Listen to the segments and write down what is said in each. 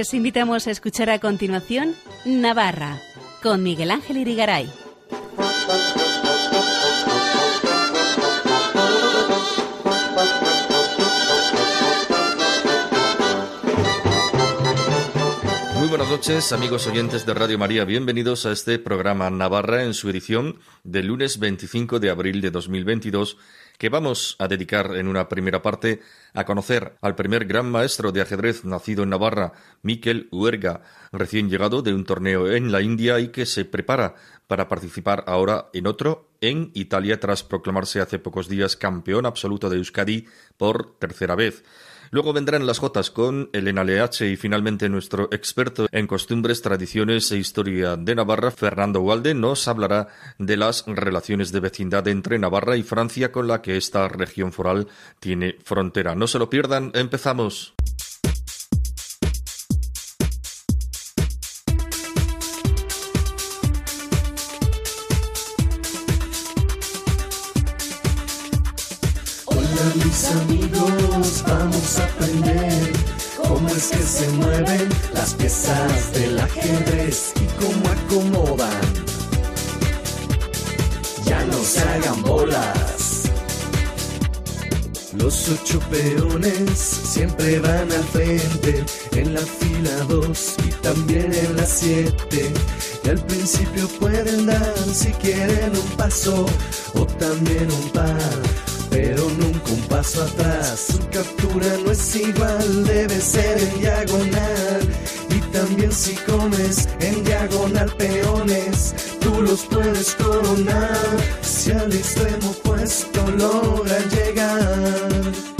Les invitamos a escuchar a continuación Navarra con Miguel Ángel Irigaray. Muy buenas noches, amigos oyentes de Radio María. Bienvenidos a este programa Navarra en su edición del lunes 25 de abril de 2022, que vamos a dedicar en una primera parte a conocer al primer gran maestro de ajedrez nacido en Navarra, Miquel Huerga, recién llegado de un torneo en la India y que se prepara para participar ahora en otro en Italia tras proclamarse hace pocos días campeón absoluto de Euskadi por tercera vez. Luego vendrán las Jotas con Elena LH y finalmente nuestro experto en costumbres, tradiciones e historia de Navarra, Fernando Walde, nos hablará de las relaciones de vecindad entre Navarra y Francia con la que esta región foral tiene frontera. No se lo pierdan, empezamos. Hola mis amigos, vamos a aprender cómo es que se mueven las piezas del ajedrez y cómo acomodan. Ya no se hagan bolas. Los ocho peones siempre van al frente, en la fila dos y también en la siete. Y al principio pueden dar si quieren un paso o también un par pero nunca un paso atrás. Su captura no es igual, debe ser en diagonal. Y también si comes en diagonal peones, tú los puedes coronar. Si al extremo opuesto logran llegar.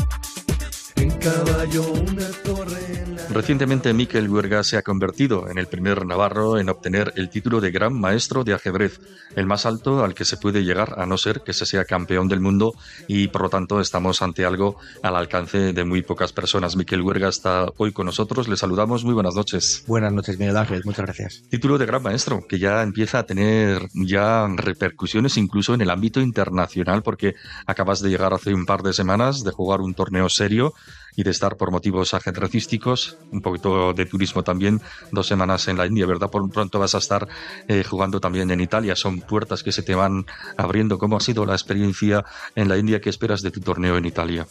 En caballo una torre. Recientemente Miquel Huerga se ha convertido en el primer navarro en obtener el título de Gran Maestro de Ajedrez, el más alto al que se puede llegar a no ser que se sea campeón del mundo y por lo tanto estamos ante algo al alcance de muy pocas personas. Miquel Huerga está hoy con nosotros, le saludamos, muy buenas noches. Buenas noches, Miguel Ángel, muchas gracias. Título de Gran Maestro, que ya empieza a tener ya repercusiones incluso en el ámbito internacional porque acabas de llegar hace un par de semanas de jugar un torneo serio y de estar por motivos ajedrecísticos, un poquito de turismo también, dos semanas en la India, ¿verdad? Por pronto vas a estar eh, jugando también en Italia, son puertas que se te van abriendo. ¿Cómo ha sido la experiencia en la India? ¿Qué esperas de tu torneo en Italia?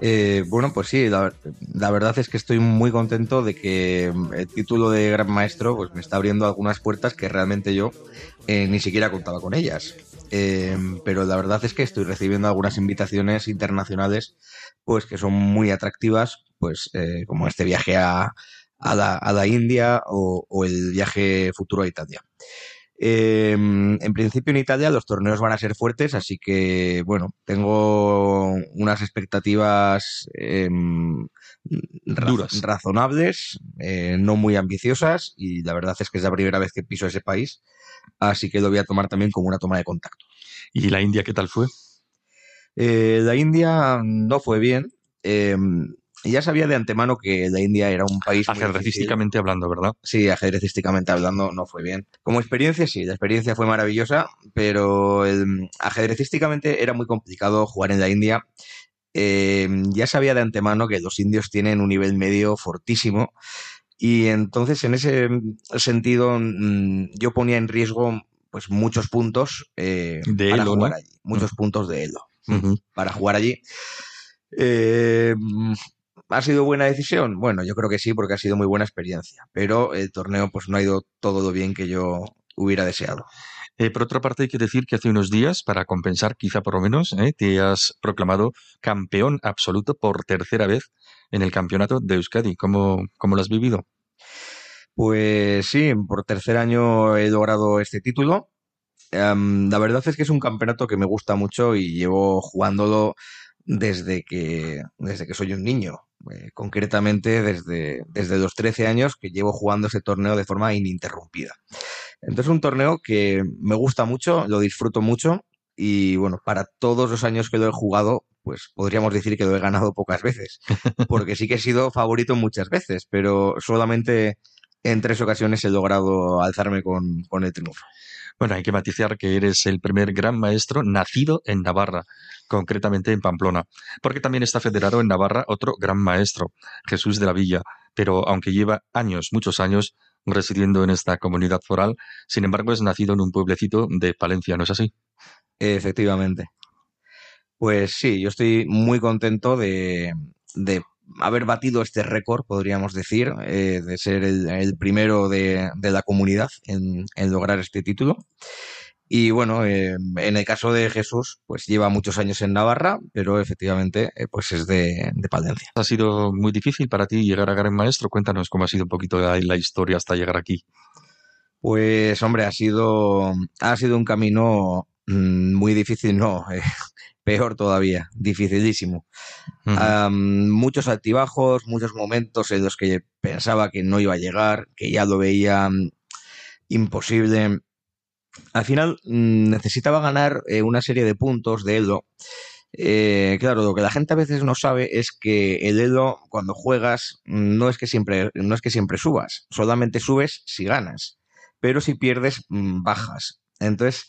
Eh, bueno, pues sí, la, verdad es que estoy muy contento de que el título de Gran Maestro pues me está abriendo algunas puertas que realmente yo eh, ni siquiera contaba con ellas. Eh, pero la verdad es que estoy recibiendo algunas invitaciones internacionales pues que son muy atractivas, pues eh, como este viaje a, a, la, a la, India o, o, el viaje futuro a Italia. Eh, en principio en Italia los torneos van a ser fuertes, así que bueno, tengo unas expectativas eh, Duras. razonables, eh, no muy ambiciosas y la verdad es que es la primera vez que piso ese país, así que lo voy a tomar también como una toma de contacto. ¿Y la India qué tal fue? Eh, la India no fue bien. Eh, ya sabía de antemano que la India era un país. Ajedrecísticamente hablando, ¿verdad? Sí, ajedrecísticamente hablando no fue bien. Como experiencia, sí, la experiencia fue maravillosa, pero el, ajedrecísticamente era muy complicado jugar en la India. Eh, ya sabía de antemano que los indios tienen un nivel medio fortísimo. Y entonces, en ese sentido, mm, yo ponía en riesgo pues muchos puntos de para Elo, jugar ¿no? allí. Muchos puntos de Elo uh -huh. para jugar allí. Eh, ¿Ha sido buena decisión? Bueno, yo creo que sí, porque ha sido muy buena experiencia. Pero el torneo pues no ha ido todo lo bien que yo hubiera deseado. Eh, por otra parte, hay que decir que hace unos días, para compensar quizá por lo menos, eh, te has proclamado campeón absoluto por tercera vez en el campeonato de Euskadi. ¿Cómo, cómo lo has vivido? Pues sí, por tercer año he logrado este título. Um, la verdad es que es un campeonato que me gusta mucho y llevo jugándolo desde que, desde que soy un niño. Eh, concretamente desde, desde los 13 años que llevo jugando ese torneo de forma ininterrumpida. Entonces, un torneo que me gusta mucho, lo disfruto mucho y bueno, para todos los años que lo he jugado, pues podríamos decir que lo he ganado pocas veces, porque sí que he sido favorito muchas veces, pero solamente en tres ocasiones he logrado alzarme con, con el triunfo. Bueno, hay que matizar que eres el primer gran maestro nacido en Navarra, concretamente en Pamplona, porque también está federado en Navarra otro gran maestro, Jesús de la Villa, pero aunque lleva años, muchos años, residiendo en esta comunidad foral, sin embargo es nacido en un pueblecito de Palencia, ¿no es así? Efectivamente. Pues sí, yo estoy muy contento de, de haber batido este récord, podríamos decir, eh, de ser el, primero de, la comunidad en, lograr este título. Y bueno, eh, en el caso de Jesús, pues lleva muchos años en Navarra, pero efectivamente eh, pues es de, Palencia. ¿Ha sido muy difícil para ti llegar a Gran Maestro? Cuéntanos cómo ha sido un poquito la, la historia hasta llegar aquí. Pues hombre, ha sido, ha sido un camino mm, muy difícil, no, peor todavía, dificilísimo. muchos altibajos, muchos momentos en los que pensaba que no iba a llegar, que ya lo veía mm, imposible. Al final mm, necesitaba ganar eh, una serie de puntos de Elo. Eh, claro, lo que la gente a veces no sabe es que el Elo, cuando juegas, mm, no es que siempre, no es que siempre subas, solamente subes si ganas, pero si pierdes, bajas. Entonces,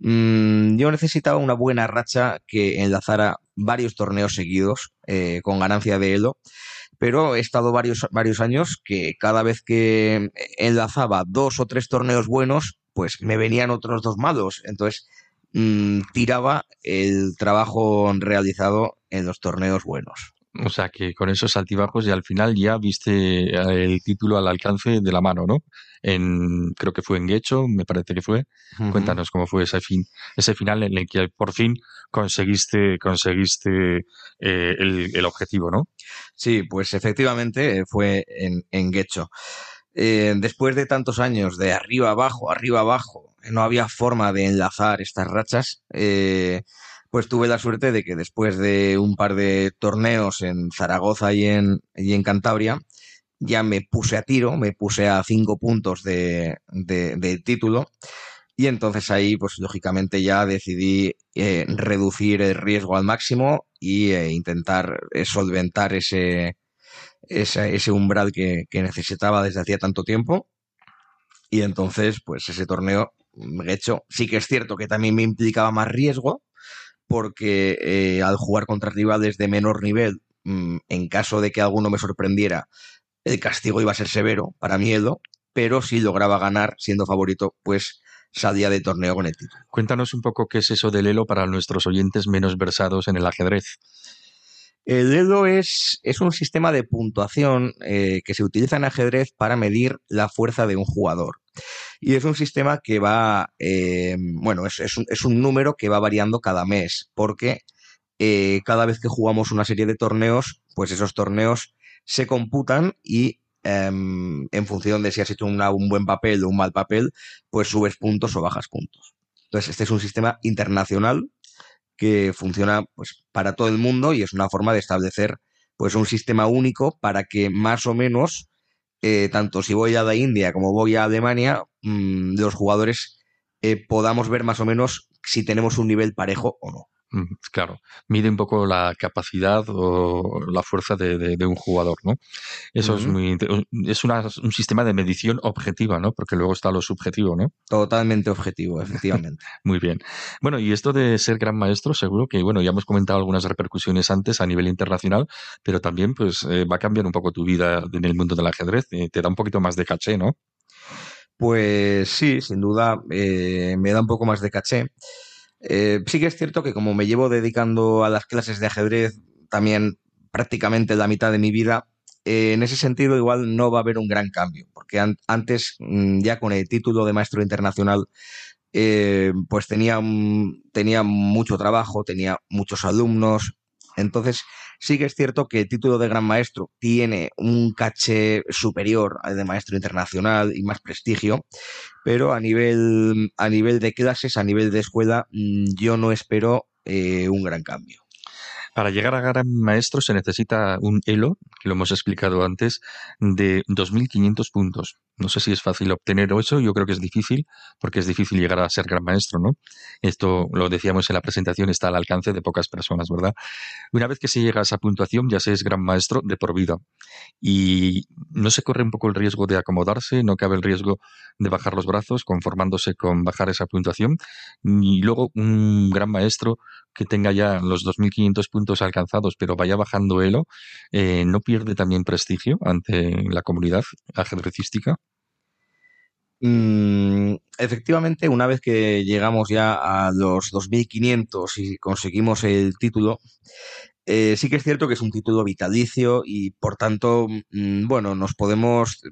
Mm, yo necesitaba una buena racha que enlazara varios torneos seguidos eh, con ganancia de Elo, pero he estado varios, varios años que cada vez que enlazaba dos o tres torneos buenos, pues me venían otros dos malos. Entonces mm, tiraba el trabajo realizado en los torneos buenos. O sea que con esos altibajos y al final ya viste eh, el título al alcance de la mano, ¿no? En, creo que fue en Guecho, me parece que fue. Cuéntanos cómo fue ese fin, ese final en el que por fin conseguiste, conseguiste eh, el, objetivo, ¿no? Sí, pues efectivamente eh, fue en, en Guecho. después de tantos años de arriba abajo, arriba abajo, no había forma de enlazar estas rachas pues tuve la suerte de que después de un par de torneos en Zaragoza y en, y en Cantabria, ya me puse a tiro, me puse a cinco puntos de, de, título. Y entonces ahí, pues lógicamente ya decidí eh, reducir el riesgo al máximo y eh, intentar eh, solventar ese, ese, umbral que, que, necesitaba desde hacía tanto tiempo. Y entonces, pues ese torneo, de hecho, sí que es cierto que también me implicaba más riesgo, porque eh, al jugar contra rivales de menor nivel, mm, en caso de que alguno me sorprendiera, el castigo iba a ser severo para miedo, pero si lograba ganar siendo favorito, pues salía de torneo con el. Cuéntanos un poco qué es eso del Elo para nuestros oyentes menos versados en el ajedrez. El Elo es, es un sistema de puntuación eh, que se utiliza en ajedrez para medir la fuerza de un jugador. Y es un sistema que va, eh, bueno, es, un, número que va variando cada mes, porque eh, cada vez que jugamos una serie de torneos, pues esos torneos se computan y em, en función de si has hecho un buen papel o un mal papel, pues subes puntos o bajas puntos. Entonces, este es un sistema internacional que funciona pues, para todo el mundo y es una forma de establecer pues, un sistema único para que más o menos eh, tanto si voy a la India como voy a Alemania, mm, los jugadores eh, podamos ver más o menos si tenemos un nivel parejo o no. Claro, mide un poco la capacidad o la fuerza de, un jugador, ¿no? Eso es muy es un sistema de medición objetiva, ¿no? Porque luego está lo subjetivo, ¿no? Totalmente objetivo, efectivamente. muy bien. Bueno, y esto de ser gran maestro, seguro que, bueno, ya hemos comentado algunas repercusiones antes a nivel internacional, pero también, pues, eh, va a cambiar un poco tu vida en el mundo del ajedrez. Eh, te da un poquito más de caché, ¿no? Pues sí, sin duda, eh, me da un poco más de caché. Eh, sí que es cierto que como me llevo dedicando a las clases de ajedrez también prácticamente la mitad de mi vida, eh, en ese sentido igual no va a haber un gran cambio, porque antes mm, ya con el título de maestro internacional eh, pues tenía, tenía mucho trabajo, tenía muchos alumnos, entonces Sí que es cierto que el título de gran maestro tiene un caché superior al de maestro internacional y más prestigio, pero a nivel, a nivel de clases, a nivel de escuela, mm, yo no espero eh, un gran cambio. Para llegar a gran maestro se necesita un elo, que lo hemos explicado antes, de 2.500 puntos. No sé si es fácil obtener eso, yo creo que es difícil, porque es difícil llegar a ser gran maestro, ¿no? Esto lo decíamos en la presentación, está al alcance de pocas personas, ¿verdad? Una vez que se llega a esa puntuación, ya se es gran maestro de por vida. Y no se corre un poco el riesgo de acomodarse, no cabe el riesgo de bajar los brazos, conformándose con bajar esa puntuación. Y luego un gran maestro que tenga ya los 2.500 puntos alcanzados, pero vaya bajando Elo, eh, ¿no pierde también prestigio ante la comunidad ajedrecística? Mm, efectivamente, una vez que llegamos ya a los 2.500 y conseguimos el título, eh, sí que es cierto que es un título vitalicio y por tanto, mm, bueno, nos podemos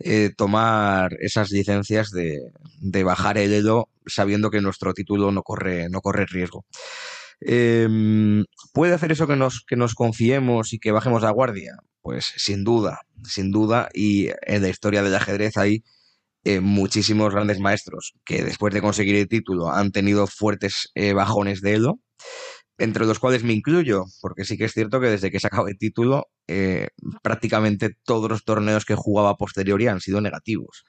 eh, tomar esas licencias de, bajar el Elo sabiendo que nuestro título no corre, no corre riesgo. Em, ¿Puede hacer eso que nos, que nos confiemos y que bajemos la guardia? Pues sin duda, sin duda. Y en la historia del ajedrez hay eh, muchísimos grandes maestros que después de conseguir el título han tenido fuertes eh, bajones de elo entre los cuales me incluyo, porque sí que es cierto que desde que sacado el título, eh, prácticamente todos los torneos que jugaba posteriori han sido negativos.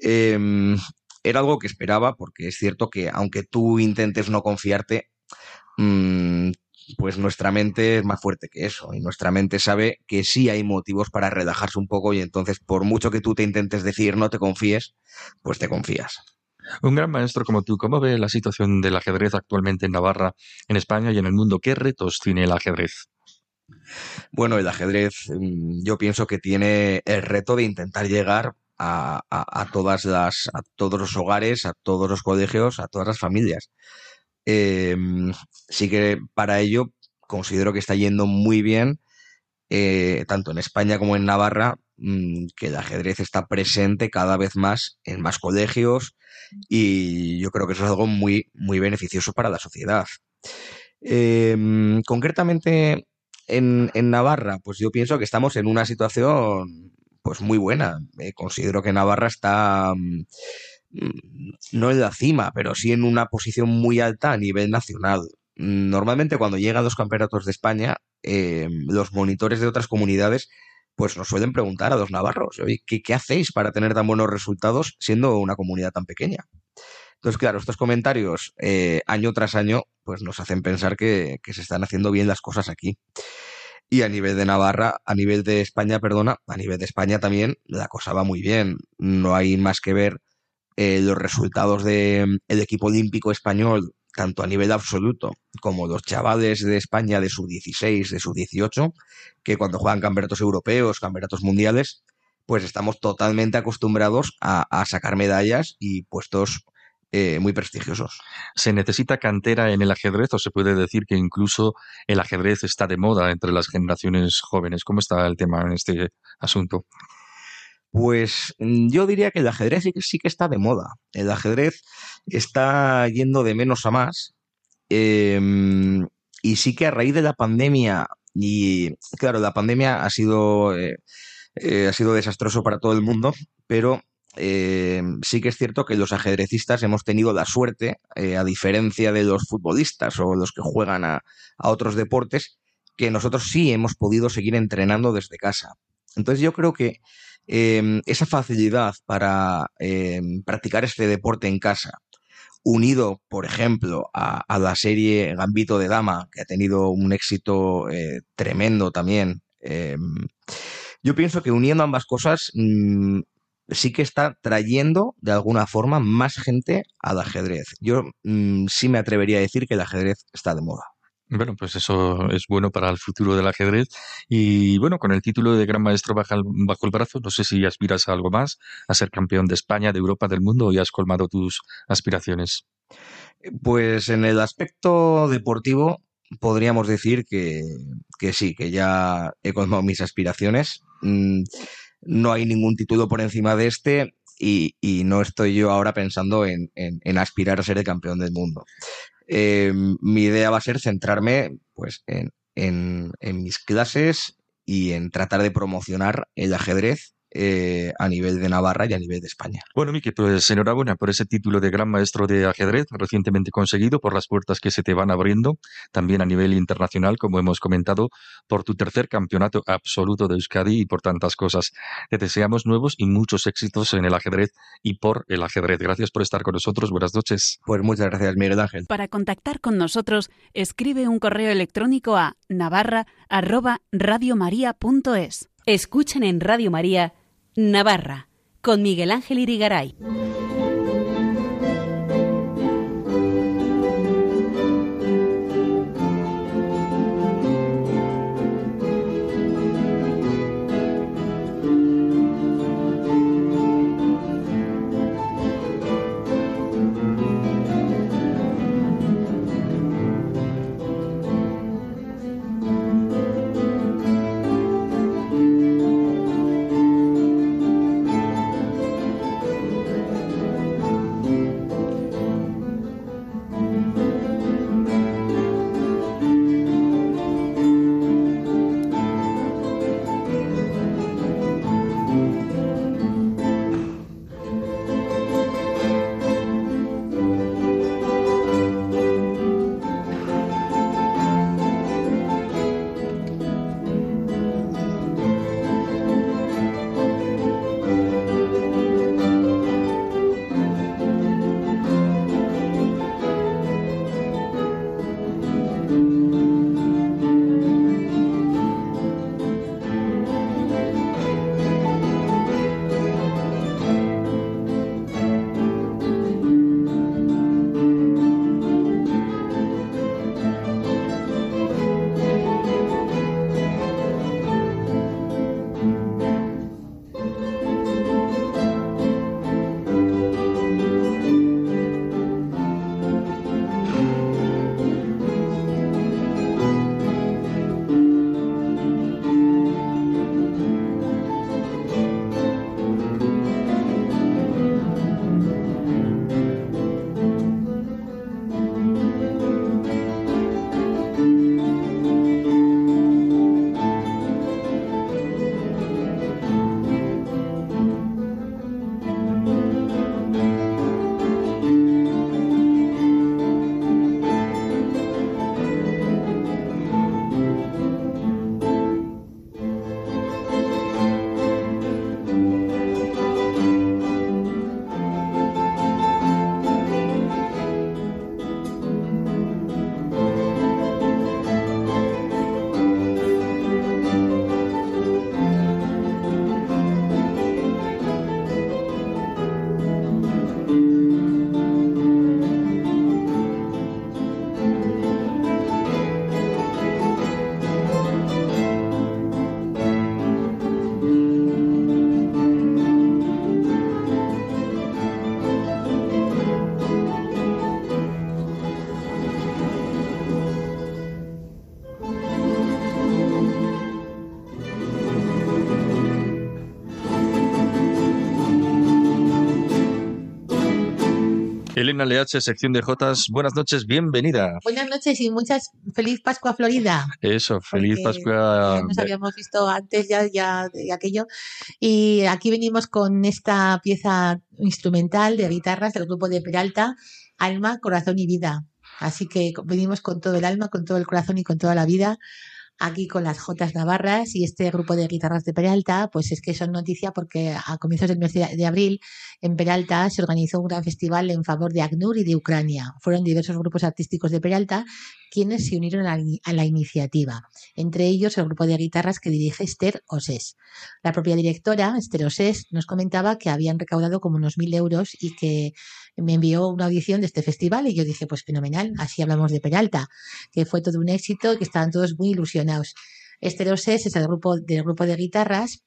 Em, era algo que esperaba, porque es cierto que aunque tú intentes no confiarte, mm, pues nuestra mente es más fuerte que eso, y nuestra mente sabe que sí hay motivos para relajarse un poco, y entonces por mucho que tú te intentes decir no te confíes, pues te confías. Un gran maestro como tú, ¿cómo ve la situación del ajedrez actualmente en Navarra, en España y en el mundo? ¿Qué retos tiene el ajedrez? Bueno, el ajedrez mm, yo pienso que tiene el reto de intentar llegar a, todas las, a todos los hogares, a todos los colegios, a todas las familias. Em, sí que para ello considero que está yendo muy bien, eh, tanto en España como en Navarra, que el ajedrez está presente cada vez más en más colegios, y yo creo que eso es algo muy, muy beneficioso para la sociedad. Em, concretamente en, Navarra, pues yo pienso que estamos en una situación pues muy buena. Eh, considero que Navarra está mm, no en la cima, pero sí en una posición muy alta a nivel nacional. Normalmente cuando llegan los campeonatos de España, em, los monitores de otras comunidades pues nos suelen preguntar a los navarros, ¿qué, ¿qué, hacéis para tener tan buenos resultados siendo una comunidad tan pequeña? Entonces, claro, estos comentarios eh, año tras año, pues nos hacen pensar que, se están haciendo bien las cosas aquí. Y a nivel de Navarra, a nivel de España, perdona, a nivel de España también la cosa va muy bien. No hay más que ver eh, los resultados del equipo olímpico español tanto a nivel absoluto como los chavales de España de su 16, de su 18, que cuando juegan campeonatos europeos, campeonatos mundiales, pues estamos totalmente acostumbrados a, sacar medallas y puestos eh, muy prestigiosos. ¿Se necesita cantera en el ajedrez o se puede decir que incluso el ajedrez está de moda entre las generaciones jóvenes? ¿Cómo está el tema en este asunto? Pues mm, yo diría que el ajedrez sí, que está de moda. El ajedrez está yendo de menos a más. Em, y sí que a raíz de la pandemia, y claro, la pandemia ha sido, eh, eh, ha sido desastroso para todo el mundo, pero em, sí que es cierto que los ajedrecistas hemos tenido la suerte, eh, a diferencia de los futbolistas o los que juegan a, a otros deportes, que nosotros sí hemos podido seguir entrenando desde casa. Entonces yo creo que Em, esa facilidad para em, practicar este deporte en casa, unido, por ejemplo, a, la serie Gambito de Dama, que ha tenido un éxito eh, tremendo también, em, yo pienso que uniendo ambas cosas mm, sí que está trayendo de alguna forma más gente al ajedrez. Yo mm, sí me atrevería a decir que el ajedrez está de moda. Bueno, pues eso es bueno para el futuro del ajedrez. Y bueno, con el título de Gran Maestro bajo el, brazo, no sé si aspiras a algo más, a ser campeón de España, de Europa, del mundo, o ya has colmado tus aspiraciones. Pues en el aspecto deportivo podríamos decir que, sí, que ya he colmado mis aspiraciones. Mm, no hay ningún título por encima de este y, no estoy yo ahora pensando en, aspirar a ser el campeón del mundo. Eh, mi idea va a ser centrarme pues, en, en mis clases y en tratar de promocionar el ajedrez eh, a nivel de Navarra y a nivel de España. Bueno, Miki, pues enhorabuena por ese título de gran maestro de ajedrez recientemente conseguido, por las puertas que se te van abriendo, también a nivel internacional, como hemos comentado, por tu tercer campeonato absoluto de Euskadi y por tantas cosas. Te deseamos nuevos y muchos éxitos en el ajedrez y por el ajedrez. Gracias por estar con nosotros. Buenas noches. Pues muchas gracias, Miguel Ángel. Para contactar con nosotros, escribe un correo electrónico a navarra@radiomaria.es. Escuchen en Radio María Navarra, con Miguel Ángel Irigaray. LH, sección de Jotas, buenas noches, bienvenida. Buenas noches y muchas feliz Pascua Florida. Eso, feliz porque Pascua. Nos habíamos visto antes ya, ya de aquello. Y aquí venimos con esta pieza instrumental de guitarras del grupo de Peralta, Alma, Corazón y Vida. Así que venimos con todo el alma, con todo el corazón y con toda la vida aquí con las Jotas Navarras y este grupo de guitarras de Peralta, pues es que son noticia porque a comienzos del mes de abril en Peralta se organizó un gran festival en favor de ACNUR y de Ucrania. Fueron diversos grupos artísticos de Peralta quienes se unieron a a la iniciativa, entre ellos el grupo de guitarras que dirige Esther Osés. La propia directora, Esther Osés, nos comentaba que habían recaudado como unos mil euros y que me envió una audición de este festival y yo dije, pues fenomenal, así hablamos de Peralta, que fue todo un éxito que estaban todos muy ilusionados. Esther Osés es el grupo, del grupo de guitarras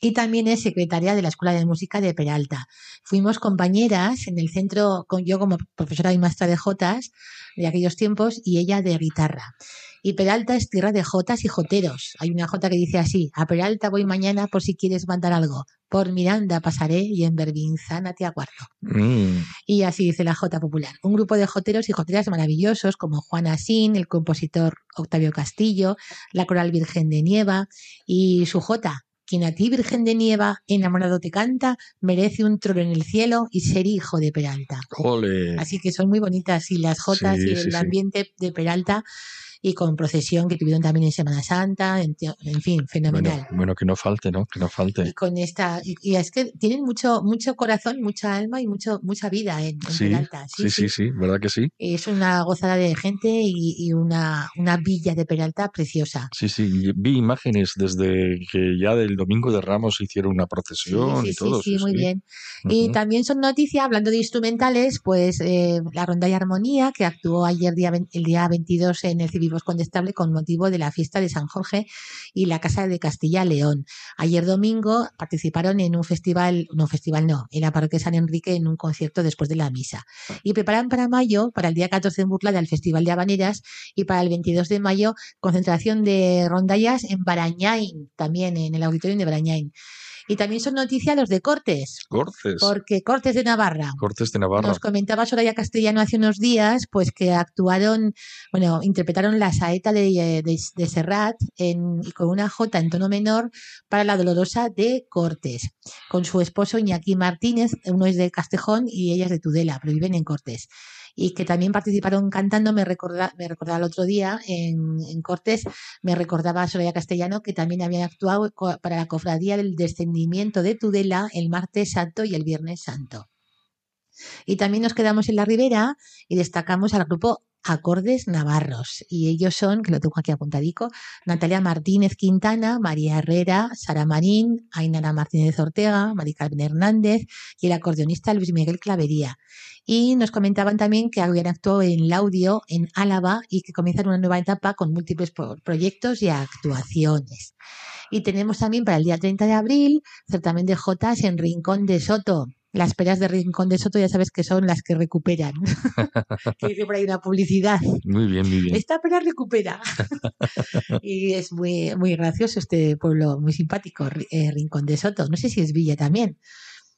y también es secretaria de la Escuela de Música de Peralta. Fuimos compañeras en el centro, con, yo como profesora y maestra de Jotas de aquellos tiempos y ella de guitarra. Y Peralta es tierra de jotas y joteros. Hay una jota que dice así, a Peralta voy mañana por si quieres mandar algo. Por Miranda pasaré y en Berbinzana te aguardo. Mm, Y así dice la Jota popular. Un grupo de joteros y joteras maravillosos como Juan Asín, el compositor Octavio Castillo, la coral Virgen de Nieva y su Jota. Quien a ti, Virgen de Nieva, enamorado te canta, merece un trono en el cielo y ser hijo de Peralta. ole. Así que son muy bonitas y las jotas Sí, y el sí. ambiente de Peralta y con procesión que tuvieron también en Semana Santa, en, en fin, Bueno, fenomenal. bueno, que no falte, ¿no? Que no Y falte. con esta, y, y es que tienen mucho, mucho corazón, mucha alma y mucho, mucha vida en, en Sí, Peralta. sí, sí, sí, ¿verdad que sí? Es una gozada de gente y, y una, una villa de Peralta preciosa. Sí, sí, y vi imágenes desde que ya del Domingo de Ramos hicieron una Sí, procesión sí, y sí, todo. sí, muy bien. Ujú. Y también son noticias, hablando de instrumentales, pues eh, la Ronda y Armonía, que actuó ayer día, el día 22 en el Civivos Condestable con motivo de la fiesta de San Jorge y la Casa de Castilla-León. Ayer domingo participaron en un festival, no, festival no, en la parroquia San Enrique en un concierto después de la misa. Y preparan para mayo, para el día 14 en Burlada, el Festival de Habaneras y para el 22 de mayo, concentración de rondallas en Barañain, también en el auditorio de Barañain. Y también son noticias los de Cortes, Cortes, porque Cortes de Navarra. Cortes de Navarra. Nos comentaba Soraya Castellano hace unos días, pues que actuaron, bueno, interpretaron la saeta de, de, de Serrat en, y con una jota en tono menor para la Dolorosa de Cortes, con su esposo Iñaki Martínez, uno es de Castejón y ella es de Tudela, pero viven en Cortes. Y que también participaron cantando, me recordaba, me recordaba el otro día en, en Cortes, me recordaba Soraya Castellano que también habían actuado para la cofradía del descendimiento de Tudela el martes santo y el viernes santo. Y también nos quedamos en la ribera y destacamos al grupo Acordes Navarros. Y ellos son, que lo tengo aquí apuntadico, Natalia Martínez Quintana, María Herrera, Sara Marín, Ainara Martínez Ortega, Mari Carmen Hernández y el acordeonista Luis Miguel Clavería. Y nos comentaban también que habían actuado en Laudio, en Álava, y que comienzan una nueva etapa con múltiples pro- proyectos y actuaciones. Y tenemos también para el día 30 de abril certamen de Jotas en Rincón de Soto. Las peras de Rincón de Soto ya sabes que son las que recuperan. que dice por ahí una publicidad. Muy bien, muy bien. Esta pera recupera. y es muy, muy gracioso este pueblo, muy simpático, eh, Rincón de Soto. No sé si es Villa también.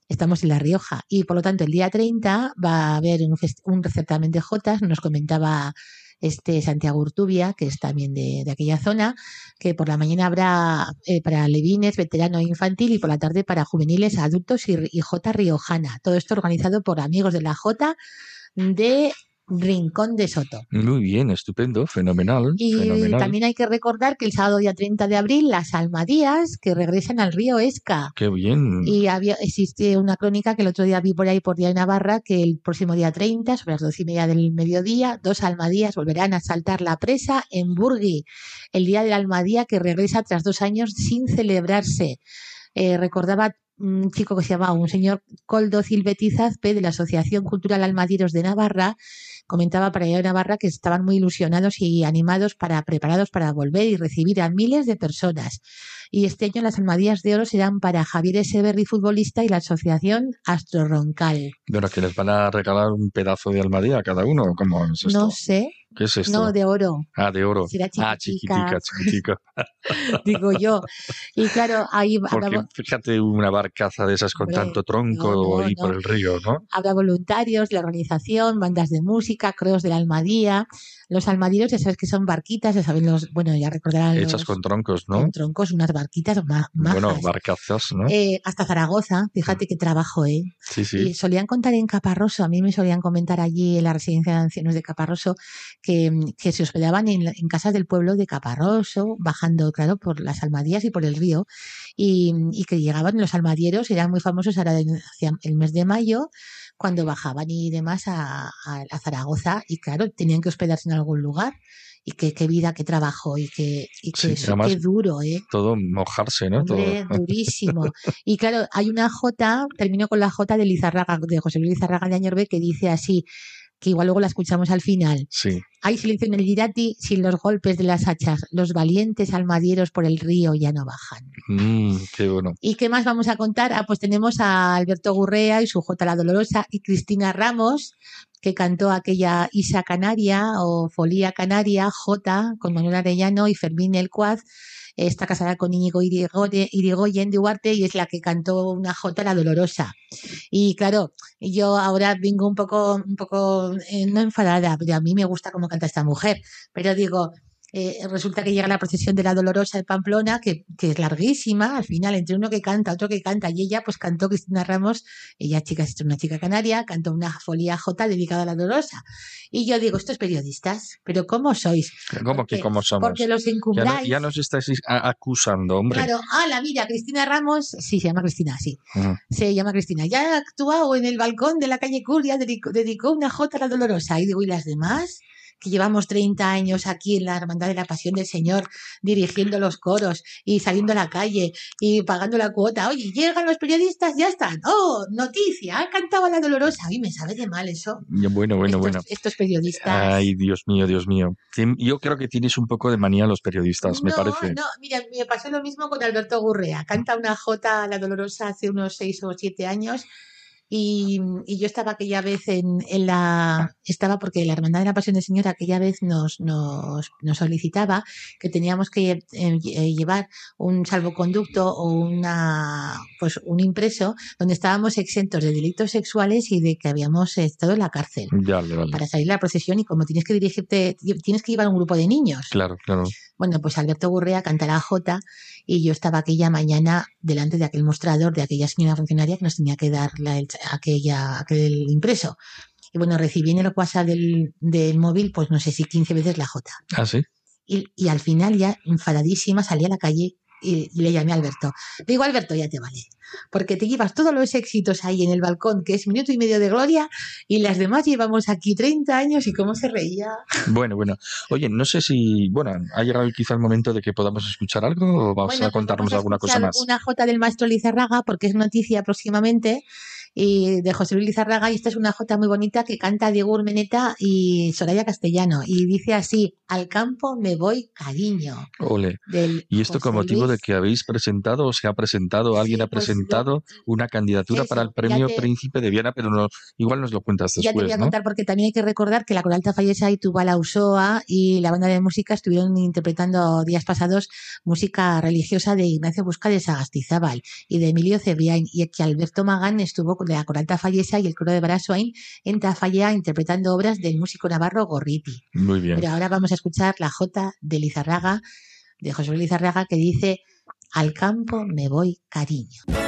Estamos en La Rioja. Y por lo tanto, el día 30 va a haber un, un certamen de Jotas. Nos comentaba este Santiago Urtubia, que es también de, de aquella zona, que por la mañana habrá eh, para levines, veterano e infantil, y por la tarde para juveniles, adultos y, y Jota Riojana. Todo esto organizado por amigos de la Jota de Rincón de Soto. Muy bien, estupendo, fenomenal, Y fenomenal. también hay que recordar que el sábado día 30 de abril las almadías que regresan al río Esca. Qué bien. Y había, existe una crónica que el otro día vi por ahí por Día de Navarra que el próximo día 30, sobre las doce y media del mediodía, dos almadías volverán a saltar la presa en Burgui. El día de la almadía que regresa tras dos años sin celebrarse. Eh, recordaba un chico que se llamaba un señor Coldo Silvetizazpe de la Asociación Cultural Almadieros de Navarra comentaba para allá de Navarra que estaban muy ilusionados y animados para preparados para volver y recibir a miles de personas. Y este año las almadías de oro serán para Javier Eseberri, futbolista, y la asociación Astro Roncal. Bueno, que les van a regalar un pedazo de almadía a cada uno, ¿cómo es esto? No sé, ¿Qué es esto? No, de oro. Ah, de oro. Será Ah, chiquitica. chiquitica, digo yo. Y claro, ahí Porque habrá, fíjate una barcaza de esas con Hombre, tanto tronco no, no, ahí no. por el río, ¿no? habrá voluntarios, la organización, bandas de música, creos de la Almadía. Los almadíos, ya sabes que son barquitas, ya saben los, bueno, ya recordarán Hechas los, con troncos, ¿no? con troncos, unas barquitas majas. Bueno, barcazas, ¿no? Eh, hasta Zaragoza, fíjate qué trabajo, ¿eh? sí, Y sí. solían contar en Caparroso, a mí me solían comentar allí en la residencia de ancianos de Caparroso, que, que se hospedaban en, en casas del pueblo de Caparroso, bajando, claro, por las almadías y por el río, y, y que llegaban los almadieros, eran muy famosos ahora en- hacia el mes de mayo, cuando bajaban y demás a, a- a Zaragoza, y claro, tenían que hospedarse en algún lugar. Y qué, qué vida, qué trabajo, y qué, y qué, Sí, eso, qué duro, ¿eh? Todo mojarse, ¿no? Hombre, Todo. durísimo. Y claro, hay una J, termino con la J de Lizarraga, de José Luis Lizarraga de Añorbe, que dice así, que igual luego la escuchamos al final. Sí. Hay silencio en el Girati sin los golpes de las hachas. Los valientes almadieros por el río ya no bajan. Mm, qué bueno. ¿Y qué más vamos a contar? Ah, pues tenemos a Alberto Gurrea y su J La Dolorosa y Cristina Ramos, que cantó aquella Isa Canaria o Folía Canaria, J, con Manuel Arellano y Fermín El Cuaz. Está casada con Íñigo Irigoye- Irigoyen de Huarte y es la que cantó una J La Dolorosa. Y claro, yo ahora vengo un poco, un poco eh, no enfadada, pero a mí me gusta cómo canta esta mujer. Pero digo, eh, resulta que llega la procesión de la Dolorosa de Pamplona, que, que es larguísima, al final, entre uno que canta, otro que canta, y ella, pues cantó Cristina Ramos, ella chica, es una chica canaria, cantó una folía J dedicada a la Dolorosa. Y yo digo, estos periodistas, pero ¿cómo sois? ¿Cómo que cómo somos? Porque los encumbráis. ya nos estáis acusando, hombre. Claro, la mira, Cristina Ramos, sí, se llama Cristina, sí, se llama Cristina. Ya ha actuado en el balcón de la calle Curia, dedicó, dedicó una J a la Dolorosa. Y digo, ¿y las demás? Que llevamos 30 años aquí en la Hermandad de la Pasión del Señor, dirigiendo los coros y saliendo a la calle y pagando la cuota. Oye, llegan los periodistas, ya están. ¡Oh, noticia! Ha cantado a la Dolorosa. A mí me sabe de mal eso. Bueno, bueno, estos, bueno. estos periodistas. Ay, Dios mío, Dios mío. Yo creo que tienes un poco de manía a los periodistas, me no, parece. no, mira, me pasó lo mismo con Alberto Gurrea. Canta una J a la Dolorosa hace unos seis o siete años. Y, y yo estaba aquella vez en, en la. Estaba porque la Hermandad de la Pasión del Señor aquella vez nos, nos, nos solicitaba que teníamos que eh, llevar un salvoconducto o una, pues un impreso donde estábamos exentos de delitos sexuales y de que habíamos estado en la cárcel Ya, vale, para salir la procesión y como tienes que dirigirte, tienes que llevar un grupo de niños. Claro, claro. Bueno, pues Alberto Gurrea cantará J y yo estaba aquella mañana delante de aquel mostrador de aquella señora funcionaria que nos tenía que dar la, el- aquella, aquel impreso. Y bueno, recibí en el WhatsApp del, del móvil, pues no sé si 15 veces la J. Ah, sí. Y, y al final ya enfadadísima salí a la calle y, y le llamé a Alberto. Le digo, Alberto, ya te vale. Porque te llevas todos los éxitos ahí en el balcón, que es minuto y medio de gloria, y las demás llevamos aquí 30 años y cómo se reía. Bueno, bueno. Oye, no sé si, bueno, ha llegado quizá el momento de que podamos escuchar algo o vamos Bueno, a contarnos vamos a alguna cosa más. Una J del maestro Lizarraga, porque es noticia próximamente, y de José Luis Lizarraga, y esta es una J muy bonita que canta Diego Urmeneta y Soraya Castellano, y dice así, al campo me voy cariño. Ole. Del Y esto con José motivo de Luis. que habéis presentado o se ha presentado, alguien Sí, ha pues, presentado una candidatura eso, para el premio te- Príncipe de Viana, pero no, igual nos lo cuentas Ya te voy después, a ¿no? contar porque también hay que recordar que la Coral Tafallesa y Tubal Ausoa y la banda de música estuvieron interpretando días pasados música religiosa de Ignacio Busca de Sagastizábal y de Emilio Cebrián y que Alberto Magán estuvo con la Coral Tafallesa y el coro de Baraswain en Tafalla interpretando obras del músico navarro Gorriti. Muy bien. Pero ahora vamos a escuchar la J de Lizarraga, de José Luis Lizarraga, que dice Al campo me voy cariño.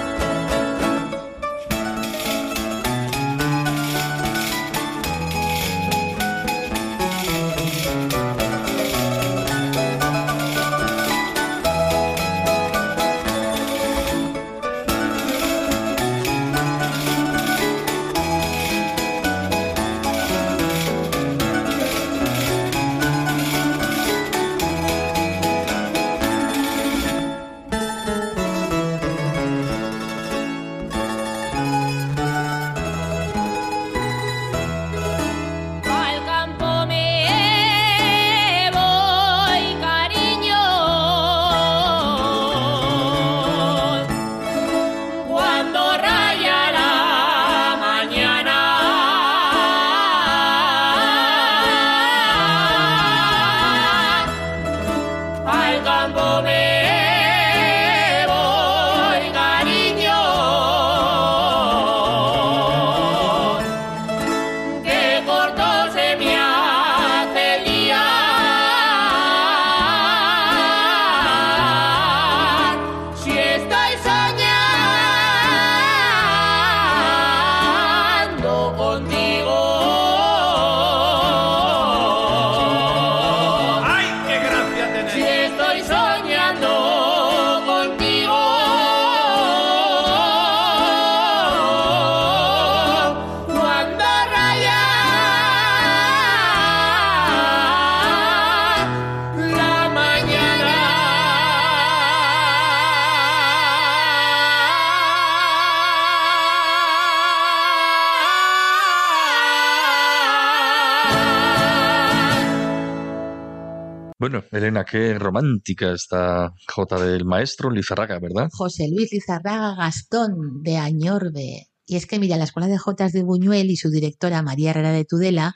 Bueno, Elena, qué romántica esta jota del maestro Lizarraga, ¿verdad? José Luis Lizarraga Gastón de Añorbe. Y es que, mira, la Escuela de Jotas de Buñuel y su directora María Herrera de Tudela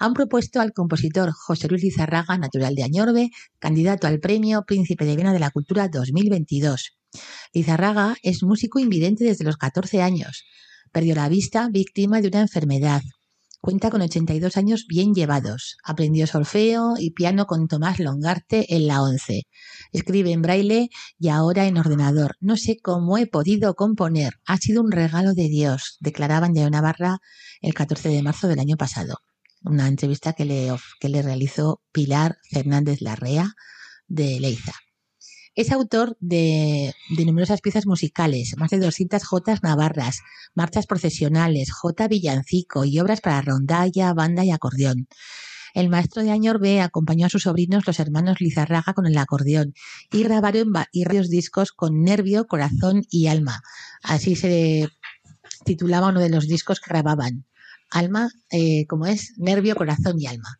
han propuesto al compositor José Luis Lizarraga, natural de Añorbe, candidato al premio Príncipe de Viena de la Cultura 2022. Lizarraga es músico invidente desde los 14 años. Perdió la vista víctima de una enfermedad. Cuenta con 82 años bien llevados. Aprendió solfeo y piano con Tomás Longarte en la 11. Escribe en braille y ahora en ordenador. No sé cómo he podido componer. Ha sido un regalo de Dios, declaraba en Navarra el 14 de marzo del año pasado. Una entrevista que le, que le realizó Pilar Fernández Larrea de Leiza. Es autor de, numerosas piezas musicales, más de 200 jotas navarras, marchas procesionales, jota villancico y obras para rondalla, banda y acordeón. El maestro de Añorbe acompañó a sus sobrinos, los hermanos Lizarraga, con el acordeón y grabaron varios discos con nervio, corazón y alma. Así se titulaba uno de los discos que grababan. Alma, eh, como es, nervio, corazón y alma.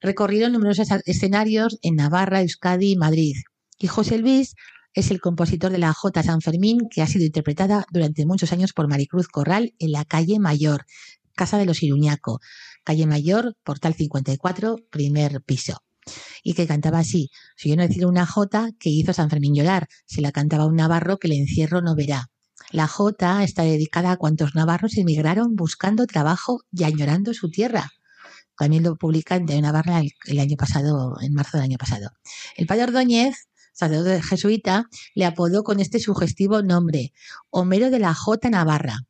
Recorrieron numerosos escenarios en Navarra, Euskadi y Madrid. Y José Luis es el compositor de la J. San Fermín, que ha sido interpretada durante muchos años por Maricruz Corral en la calle Mayor, Casa de los Iruñaco, calle Mayor, portal 54, primer piso. Y que cantaba así, si yo no decir una J que hizo San Fermín llorar, si la cantaba un navarro que el encierro no verá. La J está dedicada a cuantos navarros emigraron buscando trabajo y añorando su tierra. También lo publica en De Navarra el año pasado, en marzo del año pasado. El padre Ordóñez sacerdote jesuita, le apodó con este sugestivo nombre, Homero de la J. Navarra.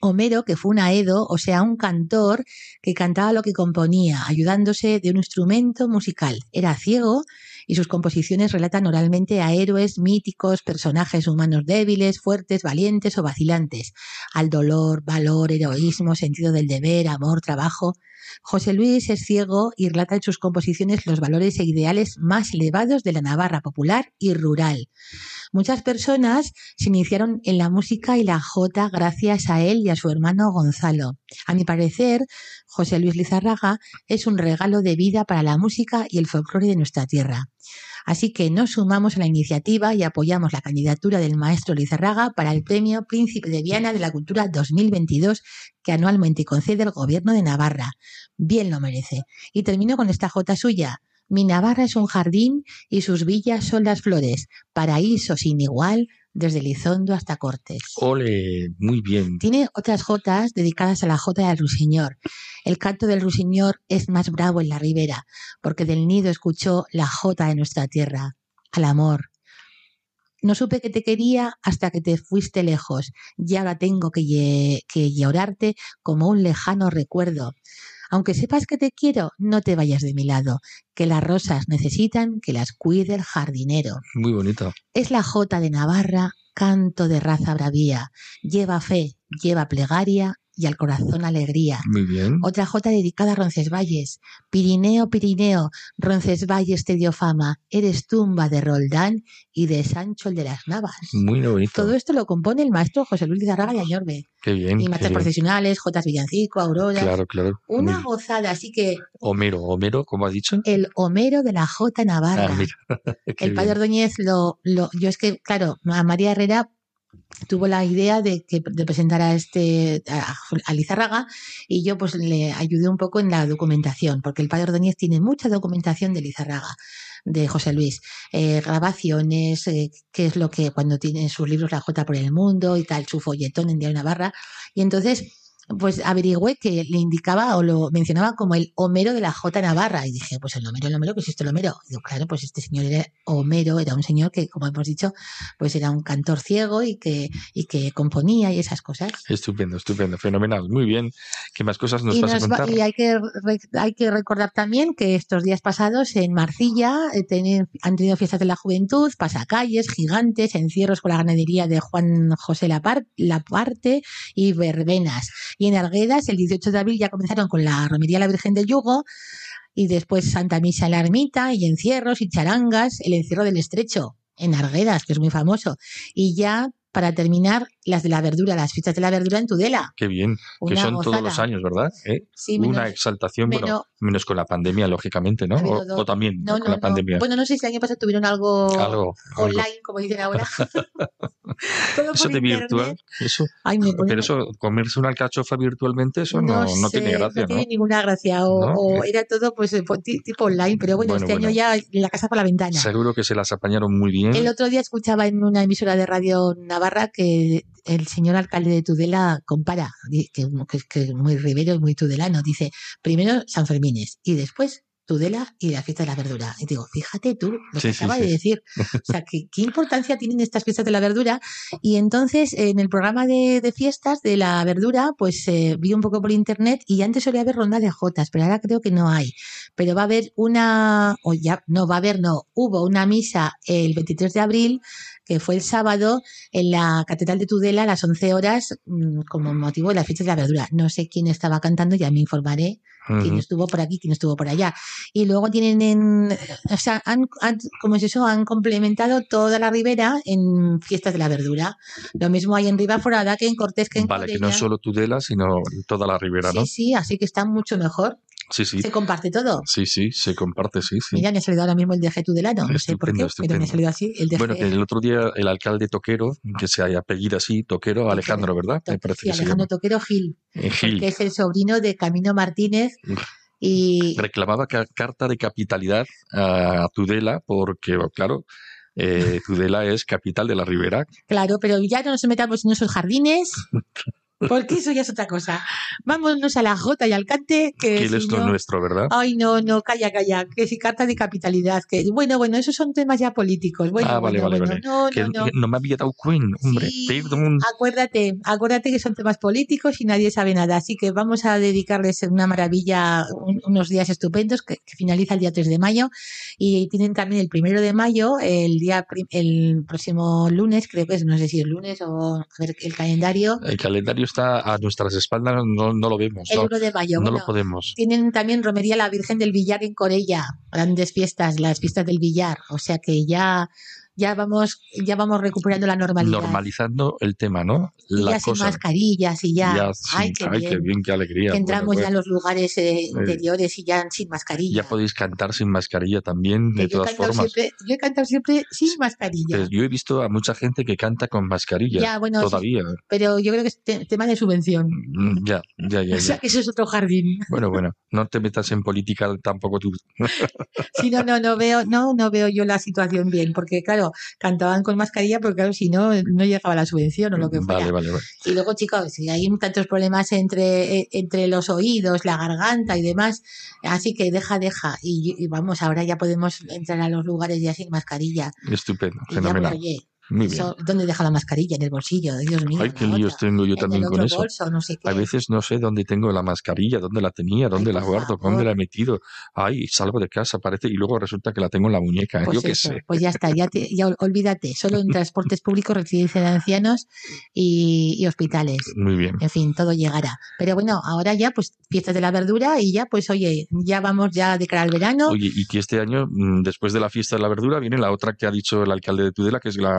Homero, que fue un aedo, o sea, un cantor que cantaba lo que componía, ayudándose de un instrumento musical. Era ciego y sus composiciones relatan oralmente a héroes míticos, personajes humanos débiles, fuertes, valientes o vacilantes, al dolor, valor, heroísmo, sentido del deber, amor, trabajo. José Luis es ciego y relata en sus composiciones los valores e ideales más elevados de la Navarra popular y rural. Muchas personas se iniciaron en la música y la jota gracias a él y a su hermano Gonzalo. A mi parecer, José Luis Lizarraga es un regalo de vida para la música y el folclore de nuestra tierra. Así que nos sumamos a la iniciativa y apoyamos la candidatura del maestro Lizarraga para el Premio Príncipe de Viana de la Cultura 2022 que anualmente concede el Gobierno de Navarra. Bien lo merece. Y termino con esta jota suya. Mi Navarra es un jardín y sus villas son las flores, paraíso sin igual desde Lizondo hasta Cortes. Ole, muy bien. Tiene otras jotas dedicadas a la jota del ruiseñor. El canto del ruiseñor es más bravo en la ribera, porque del nido escuchó la jota de nuestra tierra, al amor. No supe que te quería hasta que te fuiste lejos, y ahora tengo que, que llorarte como un lejano recuerdo. Aunque sepas que te quiero, no te vayas de mi lado, que las rosas necesitan que las cuide el jardinero. Muy bonito. Es la jota de Navarra, canto de raza bravía. Lleva fe, lleva plegaria y al corazón alegría. Muy bien. Otra jota dedicada a Roncesvalles. Pirineo, Pirineo, Roncesvalles te dio fama. Eres tumba de Roldán y de Sancho el de las Navas. Muy bonito. Todo esto lo compone el maestro José Luis Zarraga y Añorbe. Qué bien. Y marchas profesionales, jotas villancico, aurora. Claro, claro. Una gozada, así que. Homero, Homero, ¿cómo ha dicho? El Homero de la Jota Navarra. Ah, el padre Ordóñez lo, lo. Yo es que, claro, a María Herrera tuvo la idea de, que, de presentar a este a, Lizarraga y yo pues le ayudé un poco en la documentación porque el padre Ordóñez tiene mucha documentación de Lizarraga de José Luis eh, grabaciones eh, qué es lo que cuando tiene sus libros la Jota por el mundo y tal su folletón en Diario Navarra. Y entonces pues averigüé que le indicaba o lo mencionaba como el Homero de la J Navarra. Y dije, pues el Homero, el Homero, ¿qué es esto el Homero? Y digo, claro, pues este señor era Homero, era un señor que, como hemos dicho, pues era un cantor ciego y que, y que componía y esas cosas. Estupendo, estupendo, fenomenal. Muy bien. ¿Qué más cosas nos y, vas a nos va- contar? y hay que hay que recordar también que estos días pasados en Marcilla eh, han tenido fiestas de la juventud, pasacalles, gigantes, encierros con la ganadería de Juan José Lapar- Laparte y verbenas. Y en Arguedas el 18 de abril ya comenzaron con la romería a la Virgen del Yugo y después Santa Misa en la Ermita y encierros y charangas, el encierro del Estrecho en Arguedas, que es muy famoso. Y ya para terminar, las de la verdura, las fiestas de la verdura en Tudela. Qué bien, que Una son todos los años, ¿verdad? ¿Eh? Sí, Una menos- exaltación, bueno, menos- menos con la pandemia, lógicamente, ¿no? O, también No, con no, la no. pandemia. Bueno, no sé si el año pasado tuvieron algo, algo, algo. online, como dicen ahora. Todo Eso por de internet. virtual, eso, Ay, me pero eso, comerse una alcachofa virtualmente, eso no, no sé, tiene gracia, no tiene ninguna gracia. O, o era todo pues eh, po- ti- tipo online, pero bueno, Bueno, este bueno. año ya la casa por la ventana. Seguro que se las apañaron muy bien. El otro día escuchaba en una emisora de radio Navarra que el señor alcalde de Tudela compara, que, que, que es muy ribero y muy tudelano. Dice, primero San Fermines y después Tudela y la fiesta de la verdura. Y digo, fíjate tú lo que sí, acaba sí. de decir. O sea, que, qué importancia tienen estas fiestas de la verdura. Y entonces, en el programa de, de fiestas de la verdura, pues eh, vi un poco por internet y antes solía haber ronda de jotas, pero ahora creo que no hay. Pero va a haber una, o ya, no, va a haber, no, hubo una misa el 23 de abril, que fue el sábado, en la Catedral de Tudela a las 11 horas, mm, como motivo de las fiestas de la verdura. No sé quién estaba cantando, ya me informaré quién estuvo por aquí, quién estuvo por allá. Y luego tienen en, o sea, han, han- ¿cómo es eso? Han complementado toda la ribera en fiestas de la verdura. Lo mismo hay en Ribaforada que en Cortés, que en Vale, que no es solo Tudela, sino toda la ribera, ¿no? Sí, sí, así que está mucho mejor. Sí, sí. Se comparte todo. Sí, sí, se comparte, sí, sí. Mira, me ha salido ahora mismo el DG Tudelano, no sé por qué, Estupendo, pero me ha salido así el DG. Bueno, que el otro día el alcalde Toquero, que se haya apellido así, Toquero, Alejandro, ¿verdad? Me parece sí, que Alejandro. Toquero Gil, Eh, Gil. que es el sobrino de Camino Martínez y reclamaba ca- carta de capitalidad a Tudela porque, claro, eh, Tudela es capital de la Ribera. Claro, pero ya no nos metamos en esos jardines, porque eso ya es otra cosa. Vámonos a la Jota y al cante, que Que si es lo no- nuestro, ¿verdad? Ay, no, no, calla, calla, que si carta de capitalidad, que bueno, bueno, esos son temas ya políticos. Bueno, Ah, vale, bueno, vale, bueno, vale. no, que no, no. no me había dado cuenta, hombre. Sí, acuérdate, acuérdate que son temas políticos y nadie sabe nada. Así que vamos a dedicarles una maravilla, un- unos días estupendos que, que finaliza el día 3 de mayo y tienen también el primero de mayo, el día el próximo lunes, creo que es, no sé si es lunes o a ver el calendario, El calendario está a nuestras espaldas, no, no lo vemos, el no, 1 de mayo. no bueno, lo podemos. Tienen también romería la Virgen del Villar en Corella, grandes fiestas, las fiestas del Villar, o sea que ya ya vamos ya vamos recuperando la normalidad. Normalizando el tema, ¿no? y La ya sin mascarillas y ya, Ya, sí. ay, qué bien. qué alegría. que Bueno, entramos ya pues, en los lugares eh, interiores y ya sin mascarilla. ya podéis cantar sin mascarilla también, de yo, todas formas. siempre, yo he cantado siempre sin mascarilla. Pero yo he visto a mucha gente que canta con mascarilla Ya, bueno, sí. todavía. Pero yo creo que es te- tema de subvención. Mm, Ya, ya, ya. O sea que eso es otro jardín. Bueno, bueno, no te metas en política tampoco tú. Sí, no, no, no veo, no, no veo yo la situación bien, porque claro, cantaban con mascarilla, porque claro, si no, no llegaba la subvención o lo que fuera. Vale, vale, vale. Y luego, chicos, si hay tantos problemas entre, eh, entre los oídos, la garganta y demás, así que deja, deja. Y, y vamos, ahora ya podemos entrar a los lugares ya sin mascarilla. Estupendo, Y ya, pues, fenomenal. oye, Muy bien. eso, ¿dónde deja la mascarilla? En el bolsillo, Dios mío. Ay, qué líos otra. tengo yo también con eso. bolso, no sé qué. A veces no sé dónde tengo la mascarilla, dónde la tenía, dónde Ay, la guardo, favor. dónde la he metido. Ay, salgo de casa, parece, y luego resulta que la tengo en la muñeca. Pues yo qué sé. pues ya está, ya, te- ya ol- olvídate, solo en transportes públicos, residencia de ancianos y, y hospitales. Muy bien. En fin, todo llegará. Pero bueno, ahora ya, pues fiestas de la verdura y ya, pues oye, ya vamos ya de cara al verano. Oye, y que este año, mm, después de la fiesta de la verdura, viene la otra que ha dicho el alcalde de Tudela, que es la,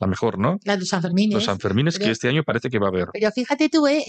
la mejor, ¿no? La de San Fermín. Los Sanfermines, que este año parece que va a haber. Pero fíjate tú, eh,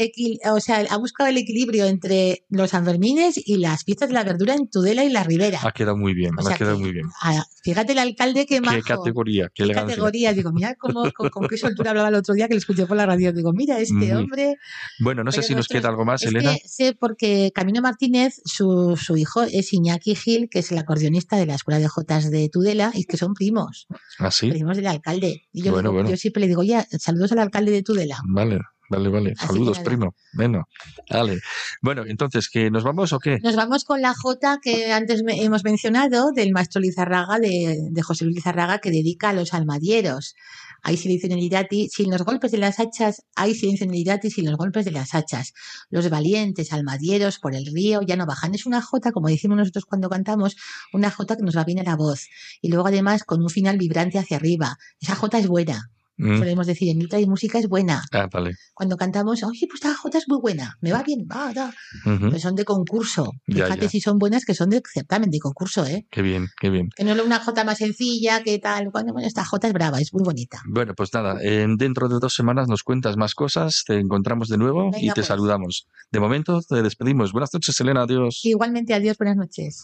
o sea, ha buscado el equilibrio entre los Sanfermines y las fiestas de la verdura en Tudela y la Ribera. Ha quedado muy bien, O ha sea quedado que, muy bien. ah, fíjate el alcalde que majo. Qué categoría, qué qué categoría. Digo, mira cómo, con, con qué soltura hablaba el otro día que le escuché por la radio. Digo, mira, este Muy- hombre. Bueno, no sé Pero si nos queda algo más, es Elena. que sé porque Camino Martínez, su, su hijo es Iñaki Gil, que es el acordeonista de la Escuela de Jotas de Tudela, y que son primos, ¿Ah, sí? primos del alcalde. Y yo, Bueno, bueno. yo siempre le digo, ya, saludos al alcalde de Tudela. Vale, Vale, vale. Así Saludos, primo. Bueno, vale. Bueno, entonces, ¿que nos vamos o qué? Nos vamos con la Jota que antes me- hemos mencionado del maestro Lizarraga, de, de José Luis Lizarraga, que dedica a los almadieros. Hay silencio en el irati, sin los golpes de las hachas, hay silencio en el irati, sin los golpes de las hachas. Los valientes almadieros por el río ya no bajan. Es una jota, como decimos nosotros cuando cantamos, una jota que nos va bien a la voz. Y luego además con un final vibrante hacia arriba. Esa jota es buena. Mm. Podemos decir, en y música es buena. Ah, vale. Cuando cantamos, oye, pues esta jota es muy buena, me va bien, va, da. Pues son de concurso. Ya, Fíjate ya. si son buenas que son de certamen, de concurso, ¿eh? Qué bien, qué bien. Que no es una jota más sencilla, que tal. Bueno, bueno, esta jota es brava, es muy bonita. Bueno, pues nada, en- dentro de dos semanas nos cuentas más cosas, te encontramos de nuevo y te pues. saludamos. De momento te despedimos. Buenas noches, Elena, adiós. Igualmente, adiós, buenas noches.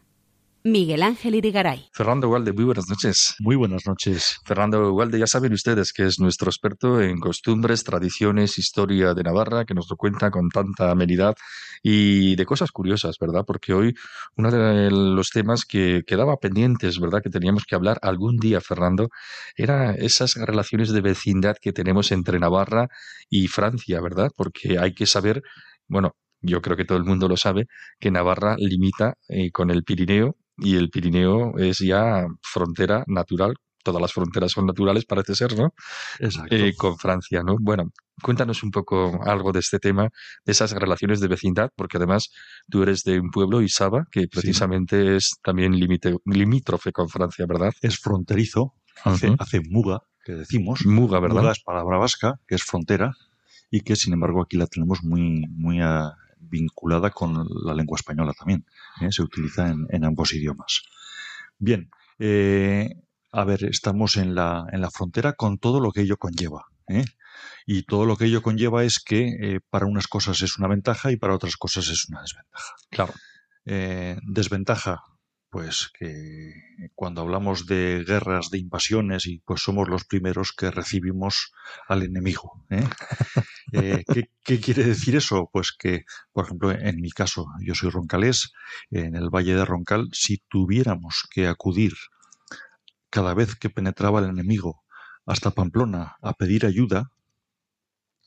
Miguel Ángel Irigaray. Fernando Walde, muy buenas noches. Muy buenas noches. Fernando Walde, ya saben ustedes que es nuestro experto en costumbres, tradiciones, historia de Navarra, que nos lo cuenta con tanta amenidad y de cosas curiosas, ¿verdad? Porque hoy uno de los temas que quedaba pendientes, ¿verdad? Que teníamos que hablar algún día, Fernando, era esas relaciones de vecindad que tenemos entre Navarra y Francia, ¿verdad? Porque hay que saber, bueno, yo creo que todo el mundo lo sabe, que Navarra limita eh, con el Pirineo y el Pirineo es ya frontera natural. Todas las fronteras son naturales, parece ser, ¿no? Exacto. Eh, con Francia, ¿no? Bueno, cuéntanos un poco algo de este tema, de esas relaciones de vecindad, porque además tú eres de un pueblo, Isaba, que precisamente es también limite- limítrofe con Francia, ¿verdad? es fronterizo, hace, hace muga, que decimos. Muga, ¿verdad? Muga es palabra vasca, que es frontera, y que sin embargo aquí la tenemos muy, muy ah, vinculada con la lengua española también. ¿eh? Se utiliza en, en ambos idiomas. Bien, eh, a ver, estamos en la, en la frontera con todo lo que ello conlleva. ¿eh? Y todo lo que ello conlleva es que para unas cosas es una ventaja y para otras cosas es una desventaja. Claro. Desventaja, pues que cuando hablamos de guerras, de invasiones, y pues somos los primeros que recibimos al enemigo. ¿eh? Eh, ¿qué, qué quiere decir eso? Pues que, por ejemplo, en mi caso, yo soy roncalés, en el Valle de Roncal, si tuviéramos que acudir cada vez que penetraba el enemigo hasta Pamplona a pedir ayuda,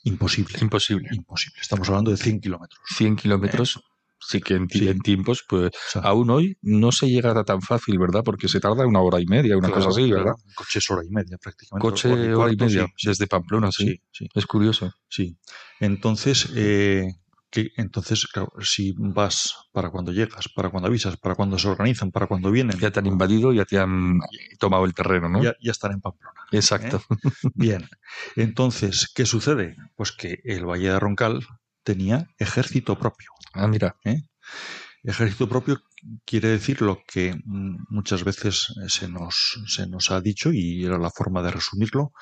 imposible. Imposible. Imposible. Estamos hablando de 100 kilómetros. 100 kilómetros, sí que en, ti- Sí. en tiempos, pues O sea, aún hoy no se llega tan fácil, ¿verdad? Porque se tarda una hora y media, una claro, cosa así, claro, ¿verdad? un Coche es hora y media prácticamente. Coche hora y hora y cuarto, media, sí, desde Pamplona, sí. sí, sí, Es curioso. sí. Entonces, eh, que entonces, claro, si vas para cuando llegas, para cuando avisas, para cuando se organizan, para cuando vienen, Ya te han invadido, ya te han tomado el terreno, ¿no? ya, ya están en Pamplona. Exacto. ¿eh? Bien, entonces, ¿qué sucede? Pues que el Valle de Roncal tenía ejército propio. Ah, mira. ¿eh? Ejército propio quiere decir lo que mm, muchas veces eh, se nos, se nos ha dicho y era la forma de resumirlo,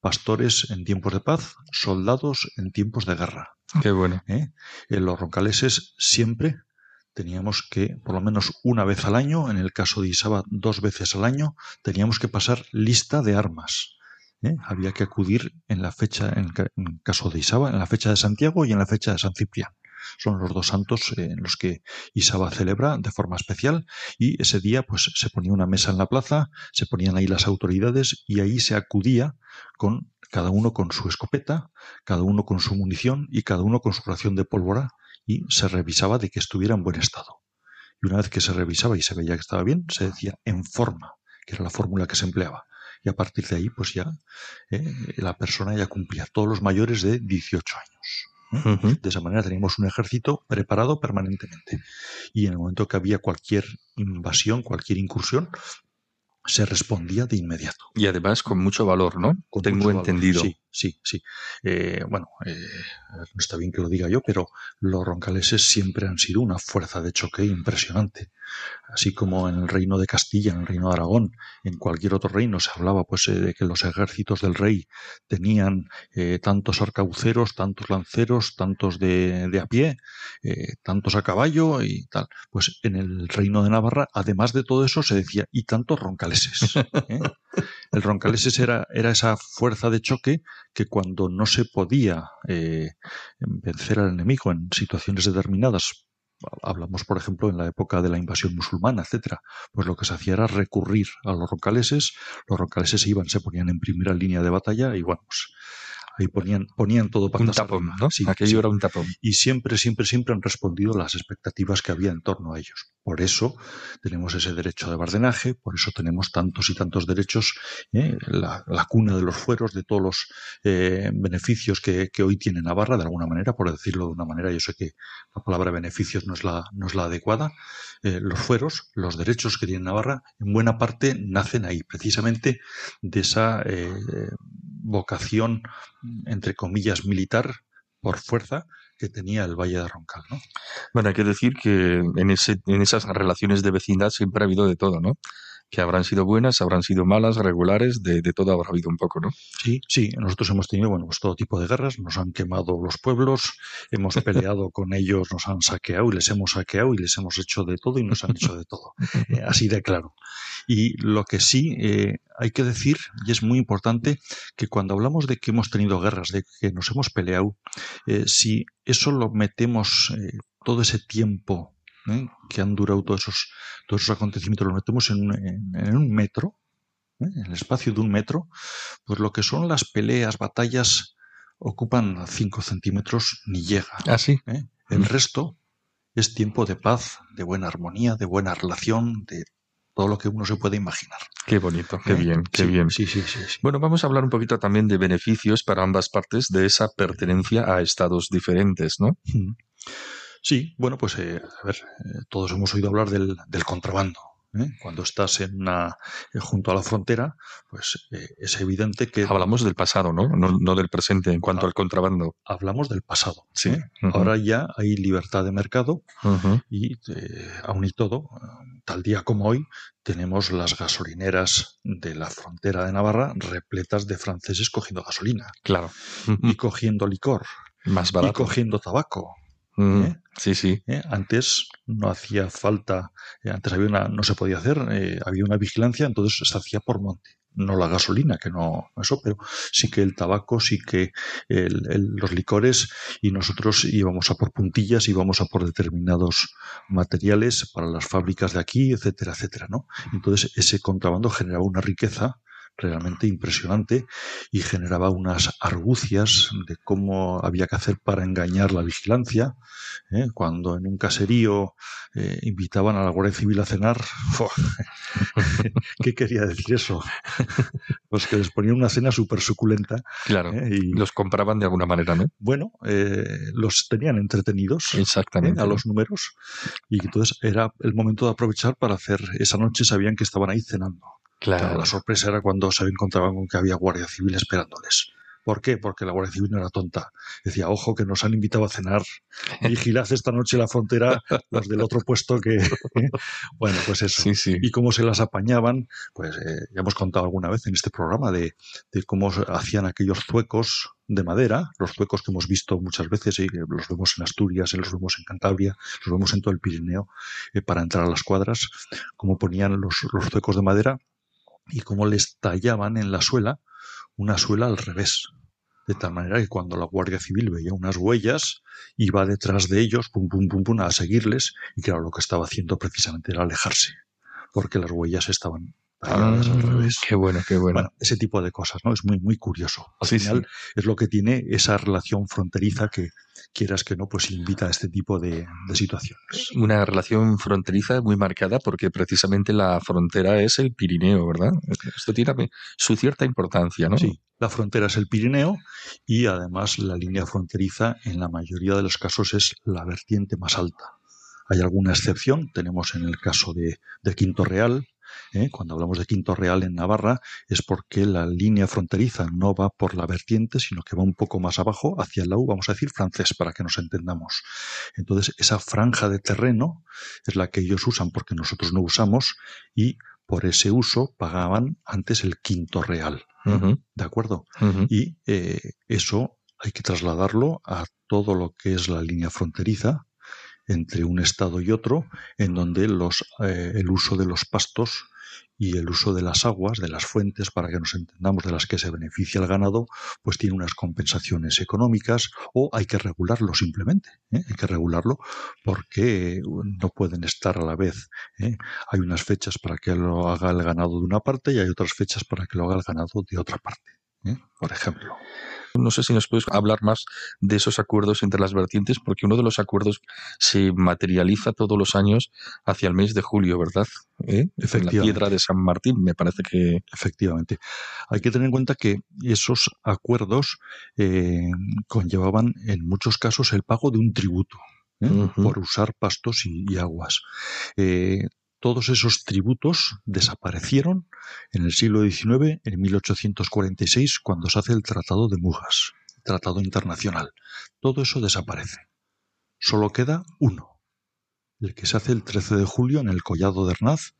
pastores en tiempos de paz, soldados en tiempos de guerra. Qué bueno. ¿eh? En los roncaleses siempre teníamos que, por lo menos una vez al año, en el caso de Isaba dos veces al año, teníamos que pasar lista de armas. ¿eh? Había que acudir en la fecha, en el caso de Isaba, en la fecha de Santiago y en la fecha de San Ciprián. Son los dos santos eh, en los que Isaba celebra de forma especial y ese día pues se ponía una mesa en la plaza, se ponían ahí las autoridades y ahí se acudía con cada uno con su escopeta, cada uno con su munición y cada uno con su ración de pólvora y se revisaba de que estuviera en buen estado. Y una vez que se revisaba y se veía que estaba bien, se decía en forma, que era la fórmula que se empleaba. Y a partir de ahí, pues ya eh, la persona ya cumplía todos los mayores de 18 años. De esa manera teníamos un ejército preparado permanentemente. Y en el momento que había cualquier invasión, cualquier incursión, se respondía de inmediato. Y además con mucho valor, ¿no? Con Tengo valor. entendido. Sí, sí, sí. Eh, bueno, eh, no está bien que lo diga yo, pero los roncaleses siempre han sido una fuerza de choque impresionante. Así como en el reino de Castilla, en el reino de Aragón, en cualquier otro reino se hablaba pues eh, de que los ejércitos del rey tenían eh, tantos arcabuceros, tantos lanceros, tantos de, de a pie, tantos a caballo y tal. Pues en el reino de Navarra, además de todo eso, se decía, y tantos roncaleses. El roncaleses era, era esa fuerza de choque que cuando no se podía eh, vencer al enemigo en situaciones determinadas, hablamos por ejemplo en la época de la invasión musulmana, etcétera, pues lo que se hacía era recurrir a los roncaleses, los roncaleses iban, se ponían en primera línea de batalla y bueno, pues ahí ponían, ponían todo Un patas tapón, arriba. ¿no? Sí, Aquello sí era un tapón. y siempre, siempre, siempre han respondido las expectativas que había en torno a ellos. Por eso tenemos ese derecho de bardenaje, por eso tenemos tantos y tantos derechos, ¿eh? la, la cuna de los fueros, de todos los eh, beneficios que, que hoy tiene Navarra, de alguna manera, por decirlo de una manera, yo sé que la palabra beneficios no es la, no es la adecuada. Eh, los fueros, los derechos que tiene Navarra, en buena parte nacen ahí, precisamente de esa vocación, entre comillas, militar por fuerza que tenía el Valle de Roncal, ¿no? Bueno, hay que decir que en, en esas relaciones de vecindad siempre ha habido de todo, ¿no? Que habrán sido buenas, habrán sido malas, regulares, de, de todo habrá habido un poco, ¿no? Sí, sí, nosotros hemos tenido, bueno, pues todo tipo de guerras, nos han quemado los pueblos, hemos peleado con ellos, nos han saqueado y les hemos saqueado y les hemos hecho de todo y nos han hecho de todo, eh, así de claro. Y lo que sí eh, hay que decir, y es muy importante, que cuando hablamos de que hemos tenido guerras, de que nos hemos peleado, eh, si eso lo metemos todo ese tiempo ¿eh? que han durado todos esos, todos esos acontecimientos, lo metemos en un, en- en un metro, ¿eh? en el espacio de un metro, pues lo que son las peleas, batallas, ocupan 5 centímetros ni llega. Ah, sí. ¿eh? El resto es tiempo de paz, de buena armonía, de buena relación, de todo lo que uno se puede imaginar. Qué bonito, qué ¿eh? bien, qué Sí, bien. Sí, sí, sí. sí. Bueno, vamos a hablar un poquito también de beneficios para ambas partes de esa pertenencia a estados diferentes, ¿no? Mm. Sí, bueno, pues eh, a ver, eh, todos hemos oído hablar del, del contrabando. ¿eh? Cuando estás en una, eh, junto a la frontera, pues eh, es evidente que Hablamos del pasado, ¿no? No, no del presente en cuanto Ah. al contrabando. hablamos del pasado. Sí. Ahora ya hay libertad de mercado Ujú. y eh, aún y todo, tal día como hoy, tenemos las gasolineras de la frontera de Navarra repletas de franceses cogiendo gasolina Claro. y cogiendo licor Más y barato. cogiendo tabaco. ¿Eh? Sí, sí. ¿eh? Antes no hacía falta, eh, antes había una, no se podía hacer, había una vigilancia, entonces se hacía por monte. No la gasolina, que no eso, pero sí que el tabaco, sí que el- el- los licores y nosotros íbamos a por puntillas, íbamos a por determinados materiales para las fábricas de aquí, etcétera, etcétera, ¿no? Entonces ese contrabando generaba una riqueza realmente impresionante y generaba unas argucias de cómo había que hacer para engañar la vigilancia. ¿eh? Cuando en un caserío eh, invitaban a la Guardia Civil a cenar, ¿qué quería decir eso? Pues que les ponían una cena súper suculenta. Claro. ¿eh? Y Los compraban de alguna manera, ¿no? bueno, eh, los tenían entretenidos. Exactamente. a los números y entonces era el momento de aprovechar para hacer esa noche sabían que estaban ahí cenando Claro, Claro. la sorpresa era cuando se encontraban con que había guardia civil esperándoles ¿Por qué? Porque la Guardia Civil no era tonta. Decía, ojo, que nos han invitado a cenar. Vigilad esta noche la frontera los del otro puesto que... bueno, pues eso. Sí, sí. Y cómo se las apañaban, pues eh, ya hemos contado alguna vez en este programa de, de cómo hacían aquellos zuecos de madera, los zuecos que hemos visto muchas veces y que los vemos en Asturias, los vemos en Cantabria, los vemos en todo el Pirineo, eh, para entrar a las cuadras, cómo ponían los, los zuecos de madera y cómo les tallaban en la suela una suela al revés. De tal manera que cuando la Guardia Civil veía unas huellas, iba detrás de ellos, pum, pum, pum, pum, a seguirles, y claro, lo que estaba haciendo precisamente era alejarse, porque las huellas estaban talladas al Ah, revés. qué bueno, qué bueno. Bueno, ese tipo de cosas, ¿no? Es muy, muy curioso. Al Sí, final sí. es lo que tiene esa relación fronteriza que, quieras que no, pues invita a este tipo de, de situaciones. Una relación fronteriza muy marcada porque precisamente la frontera es el Pirineo, ¿verdad? Esto tiene su cierta importancia, ¿no? Sí, la frontera es el Pirineo y además la línea fronteriza en la mayoría de los casos es la vertiente más alta. Hay alguna excepción, tenemos en el caso de, de Quinto Real, ¿eh? cuando hablamos de Quinto Real en Navarra, es porque la línea fronteriza no va por la vertiente, sino que va un poco más abajo, hacia el lado, vamos a decir francés, para que nos entendamos. Entonces, esa franja de terreno es la que ellos usan porque nosotros no usamos y por ese uso pagaban antes el Quinto Real. ¿De acuerdo? Y eh, eso hay que trasladarlo a todo lo que es la línea fronteriza entre un estado y otro, en donde los, eh, el uso de los pastos y el uso de las aguas, de las fuentes, para que nos entendamos de las que se beneficia el ganado, pues tiene unas compensaciones económicas o hay que regularlo simplemente. ¿eh? Hay que regularlo porque no pueden estar a la vez. ¿eh? Hay unas fechas para que lo haga el ganado de una parte y hay otras fechas para que lo haga el ganado de otra parte. ¿eh? Por ejemplo. No sé si nos puedes hablar más de esos acuerdos entre las vertientes, porque uno de los acuerdos se materializa todos los años hacia el mes de julio, ¿verdad? ¿Eh? En la Efectivamente. piedra de San Martín, me parece que. Efectivamente. Hay que tener en cuenta que esos acuerdos eh, conllevaban en muchos casos el pago de un tributo ¿eh? Por usar pastos y aguas. Todos esos tributos desaparecieron en el siglo XIX, en 1846, cuando se hace el Tratado de Mugas, Tratado Internacional. Todo eso desaparece. Solo queda uno, el que se hace el 13 de julio en el Collado de Hernaz,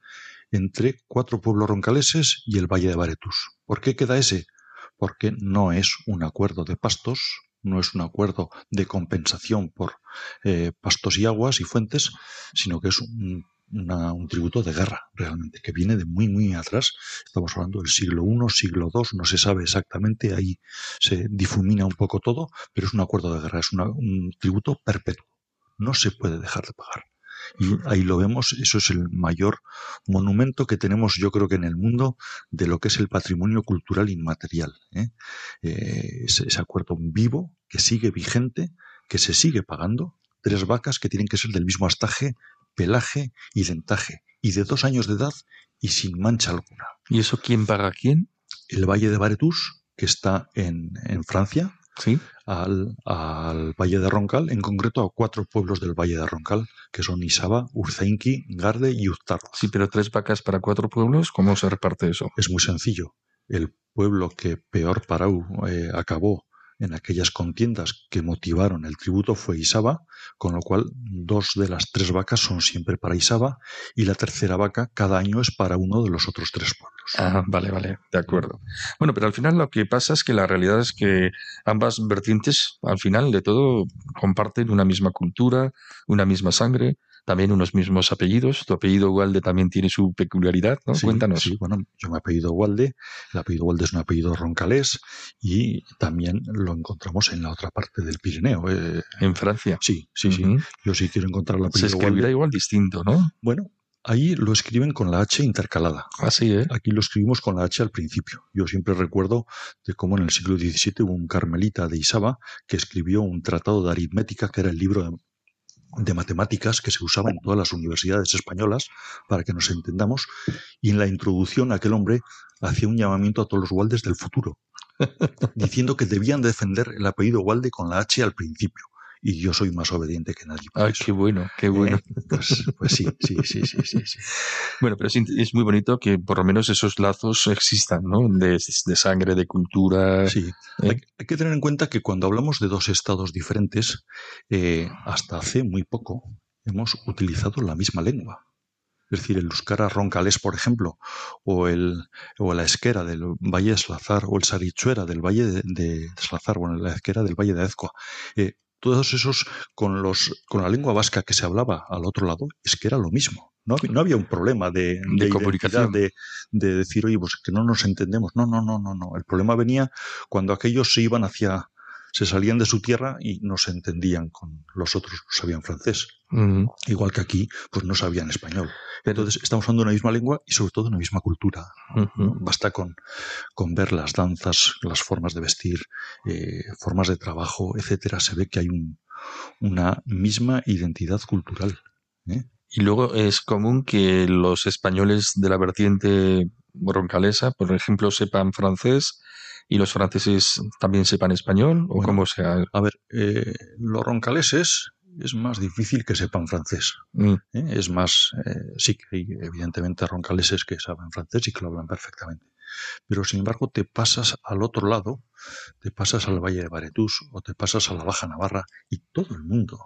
entre cuatro pueblos roncaleses y el Valle de Baretus. ¿Por qué queda ese? Porque no es un acuerdo de pastos, no es un acuerdo de compensación por eh, pastos y aguas y fuentes, sino que es un, una- un tributo de guerra, realmente, que viene de muy, muy atrás. Estamos hablando del siglo I, siglo II, no se sabe exactamente, ahí se difumina un poco todo, pero es un acuerdo de guerra, es un tributo perpetuo. No se puede dejar de pagar. Y ahí lo vemos, eso es el mayor monumento que tenemos, yo creo que en el mundo, de lo que es el patrimonio cultural inmaterial. ¿eh? Eh, ese, ese acuerdo vivo, que sigue vigente, que se sigue pagando, tres vacas que tienen que ser del mismo astaje, pelaje y dentaje, y de dos años de edad y sin mancha alguna. ¿Y eso quién paga a quién? El Valle de Baretus, que está en, en Francia, Sí. al, al Valle de Roncal, en concreto a cuatro pueblos del Valle de Roncal, que son Isaba, Urzeinki, Garde y Uztarros. Sí, pero tres vacas para cuatro pueblos, ¿cómo se reparte eso? Es muy sencillo. El pueblo que peor parau eh, acabó en aquellas contiendas que motivaron el tributo fue Isaba, con lo cual dos de las tres vacas son siempre para Isaba y la tercera vaca cada año es para uno de los otros tres pueblos. Ah, vale, vale, de acuerdo. Bueno, pero al final lo que pasa es que la realidad es que ambas vertientes, al final de todo, comparten una misma cultura, una misma sangre, también unos mismos apellidos. Tu apellido Walde también tiene su peculiaridad, ¿no? Sí, Cuéntanos. Sí, bueno, yo me apellido Walde, el apellido Walde es un apellido roncalés y también lo encontramos en la otra parte del Pirineo. eh, En Francia. sí, sí, sí. Yo sí quiero encontrar el Se apellido escribirá Walde. igual distinto, ¿no? Bueno, Ahí lo escriben con la H intercalada. Así, ¿eh? Aquí lo escribimos con la H al principio. Yo siempre recuerdo de cómo en el siglo XVII hubo un carmelita de Isaba que escribió un tratado de aritmética, que era el libro de, matemáticas que se usaba en todas las universidades españolas, para que nos entendamos, y en la introducción aquel hombre hacía un llamamiento a todos los Waldes del futuro, diciendo que debían defender el apellido Walde con la H al principio. Y yo soy más obediente que nadie. eso. qué bueno, qué bueno. Eh, Pues, pues sí, sí, sí, sí, sí, sí. Bueno, pero es, muy bonito que por lo menos esos lazos existan, ¿no? De, de sangre, de cultura. Sí, ¿eh? hay, hay que tener en cuenta que cuando hablamos de dos estados diferentes, eh, hasta hace muy poco hemos utilizado la misma lengua. Es decir, el euskara roncalés, por ejemplo, o, el, o la esquera del Valle de Slazar, o el sarichuera del Valle de, de Slazar, bueno, la esquera del Valle de Azcoa. Eh, todos esos con, los, con la lengua vasca que se hablaba al otro lado, es que era lo mismo. No, hab- no había un problema de, de, identidad, comunicación. de, de decir, oye, pues que no nos entendemos. No, no, no, no, no. El problema venía cuando aquellos se iban hacia, se salían de su tierra y no se entendían con los otros, no sabían francés. Igual que aquí, pues no sabían español. Entonces, estamos hablando de una misma lengua y sobre todo de una misma cultura. Basta con, con ver las danzas, las formas de vestir, eh, formas de trabajo, etcétera. Se ve que hay un- una misma identidad cultural. ¿eh? Y luego es común que los españoles de la vertiente roncalesa, por ejemplo, sepan francés y los franceses también sepan español, o Bueno. como sea. A ver, eh, los roncaleses es más difícil que sepan francés. Mm, ¿eh? Es más, eh, sí que hay evidentemente roncaleses que saben francés y que lo hablan perfectamente. Pero sin embargo te pasas al otro lado, te pasas al Valle de Baretús o te pasas a la Baja Navarra y todo el mundo,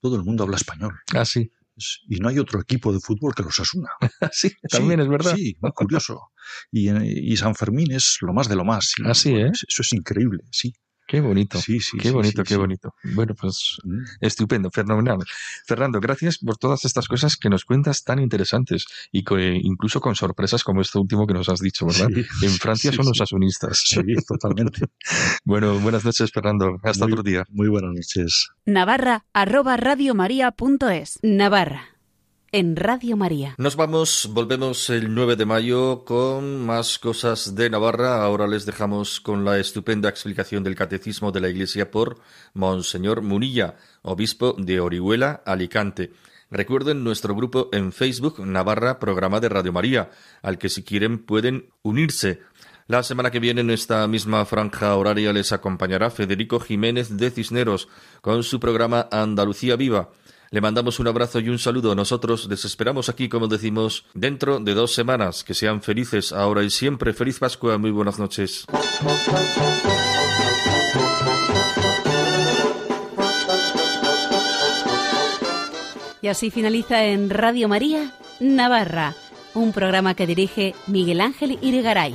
todo el mundo habla español. Ah, sí. Es- Y no hay otro equipo de fútbol que los asuna. Sí, también es verdad. Sí, muy curioso. Y, en- y San Fermín es lo más de lo más. sí. Ah, sí, ¿eh? Eso es increíble, sí. Qué bonito. Sí, sí, qué sí, bonito, sí, qué sí. bonito. Bueno, pues Mm. estupendo, fenomenal. Fernando, gracias por todas estas cosas que nos cuentas tan interesantes y eh, incluso con sorpresas como esto último que nos has dicho, ¿verdad? Sí, En Francia sí, son los asunistas. Sí, totalmente. Bueno, buenas noches, Fernando. Hasta Muy- otro día. Muy buenas noches. Navarra arroba radiomaria.es. Navarra. En Radio María. Nos vamos, volvemos el 9 de mayo con más cosas de Navarra. Ahora les dejamos con la estupenda explicación del Catecismo de la Iglesia por Monseñor Munilla, obispo de Orihuela, Alicante. Recuerden nuestro grupo en Facebook Navarra Programa de Radio María, al que si quieren pueden unirse. La semana que viene en esta misma franja horaria les acompañará Federico Jiménez de Cisneros con su programa Andalucía Viva. Le mandamos un abrazo y un saludo. Nosotros les esperamos aquí, como decimos, dentro de dos semanas. Que sean felices ahora y siempre. Feliz Pascua. Muy buenas noches. Y así finaliza en Radio María, Navarra, un programa que dirige Miguel Ángel Irigaray.